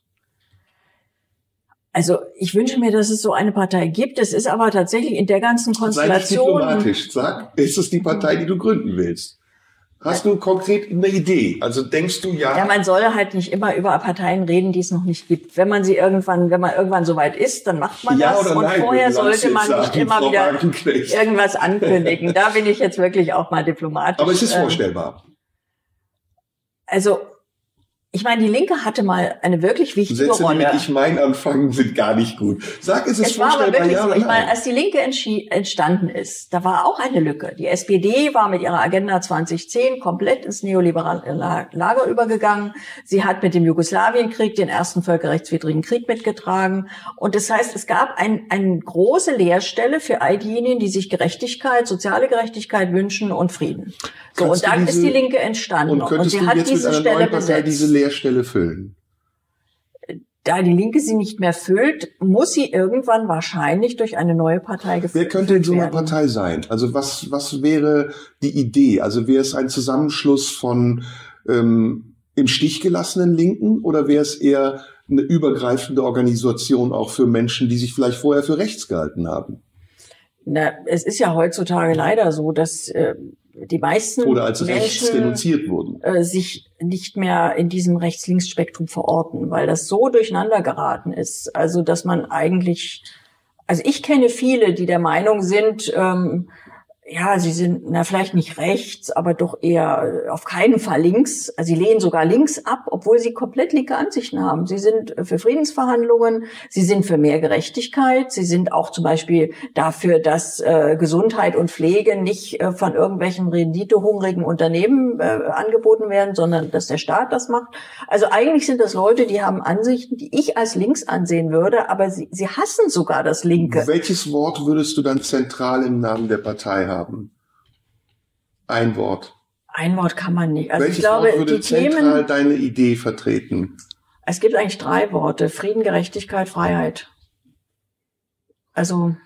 Also ich wünsche mir, dass es so eine Partei gibt. Es ist aber tatsächlich in der ganzen Konstellation.
Sei diplomatisch, sag, ist es die Partei, die du gründen willst? Hast du konkret eine Idee? Also denkst du ja?
Ja, man soll halt nicht immer über Parteien reden, die es noch nicht gibt. Wenn man sie irgendwann, wenn man irgendwann soweit ist, dann macht man
ja
das. Und
nein,
vorher sollte man sagen, nicht immer wieder irgendwas ankündigen. Da bin ich jetzt wirklich auch mal diplomatisch.
Aber es ist äh, vorstellbar.
also ich meine, die Linke hatte mal eine wirklich wichtige
Sätze,
Rolle.
mit ich mein anfangen, sind gar nicht gut. Sag es, es
Es war aber wirklich
ja
so. Ich meine, als die Linke entstanden ist, da war auch eine Lücke. Die SPD war mit ihrer Agenda 2010 komplett ins neoliberale La- Lager übergegangen. Sie hat mit dem Jugoslawienkrieg den ersten völkerrechtswidrigen Krieg mitgetragen. Und das heißt, es gab ein, eine große Leerstelle für all diejenigen, die sich Gerechtigkeit, soziale Gerechtigkeit wünschen und Frieden. So,
Kannst
und dann
diese-
ist die Linke entstanden.
Und könntest
sie hat diese Stelle besetzt.
diese Leerstelle füllen?
da die Linke sie nicht mehr füllt, muss sie irgendwann wahrscheinlich durch eine neue Partei gefüllt
Wer könnte in so einer
werden.
Partei sein? Also was, was wäre die Idee? Also wäre es ein Zusammenschluss von ähm, im Stich gelassenen Linken oder wäre es eher eine übergreifende Organisation auch für Menschen, die sich vielleicht vorher für rechts gehalten haben?
Na, es ist ja heutzutage leider so, dass äh, die meisten
Oder als
Menschen
denunziert wurden?
äh, sich nicht mehr in diesem Rechts-Links-Spektrum verorten, weil das so durcheinander geraten ist. Also, dass man eigentlich, also ich kenne viele, die der Meinung sind, ähm, ja, sie sind na vielleicht nicht rechts, aber doch eher äh, auf keinen Fall links. Also sie lehnen sogar links ab, obwohl sie komplett linke Ansichten haben. Sie sind für Friedensverhandlungen, sie sind für mehr Gerechtigkeit, sie sind auch zum Beispiel dafür, dass äh, Gesundheit und Pflege nicht äh, von irgendwelchen renditehungrigen Unternehmen äh, angeboten werden, sondern dass der Staat das macht. Also eigentlich sind das Leute, die haben Ansichten, die ich als links ansehen würde, aber sie, sie hassen sogar das Linke.
Welches Wort würdest du dann zentral im Namen der Partei haben? Ein Wort.
Ein Wort kann man nicht. Also
Welches
ich glaube,
Wort würde
die
zentral
Themen,
deine Idee vertreten?
es gibt eigentlich drei Worte. Frieden, Gerechtigkeit, Freiheit. Also,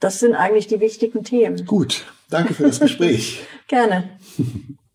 das sind eigentlich die wichtigen Themen.
Gut, danke für das Gespräch. (laughs)
Gerne. (laughs)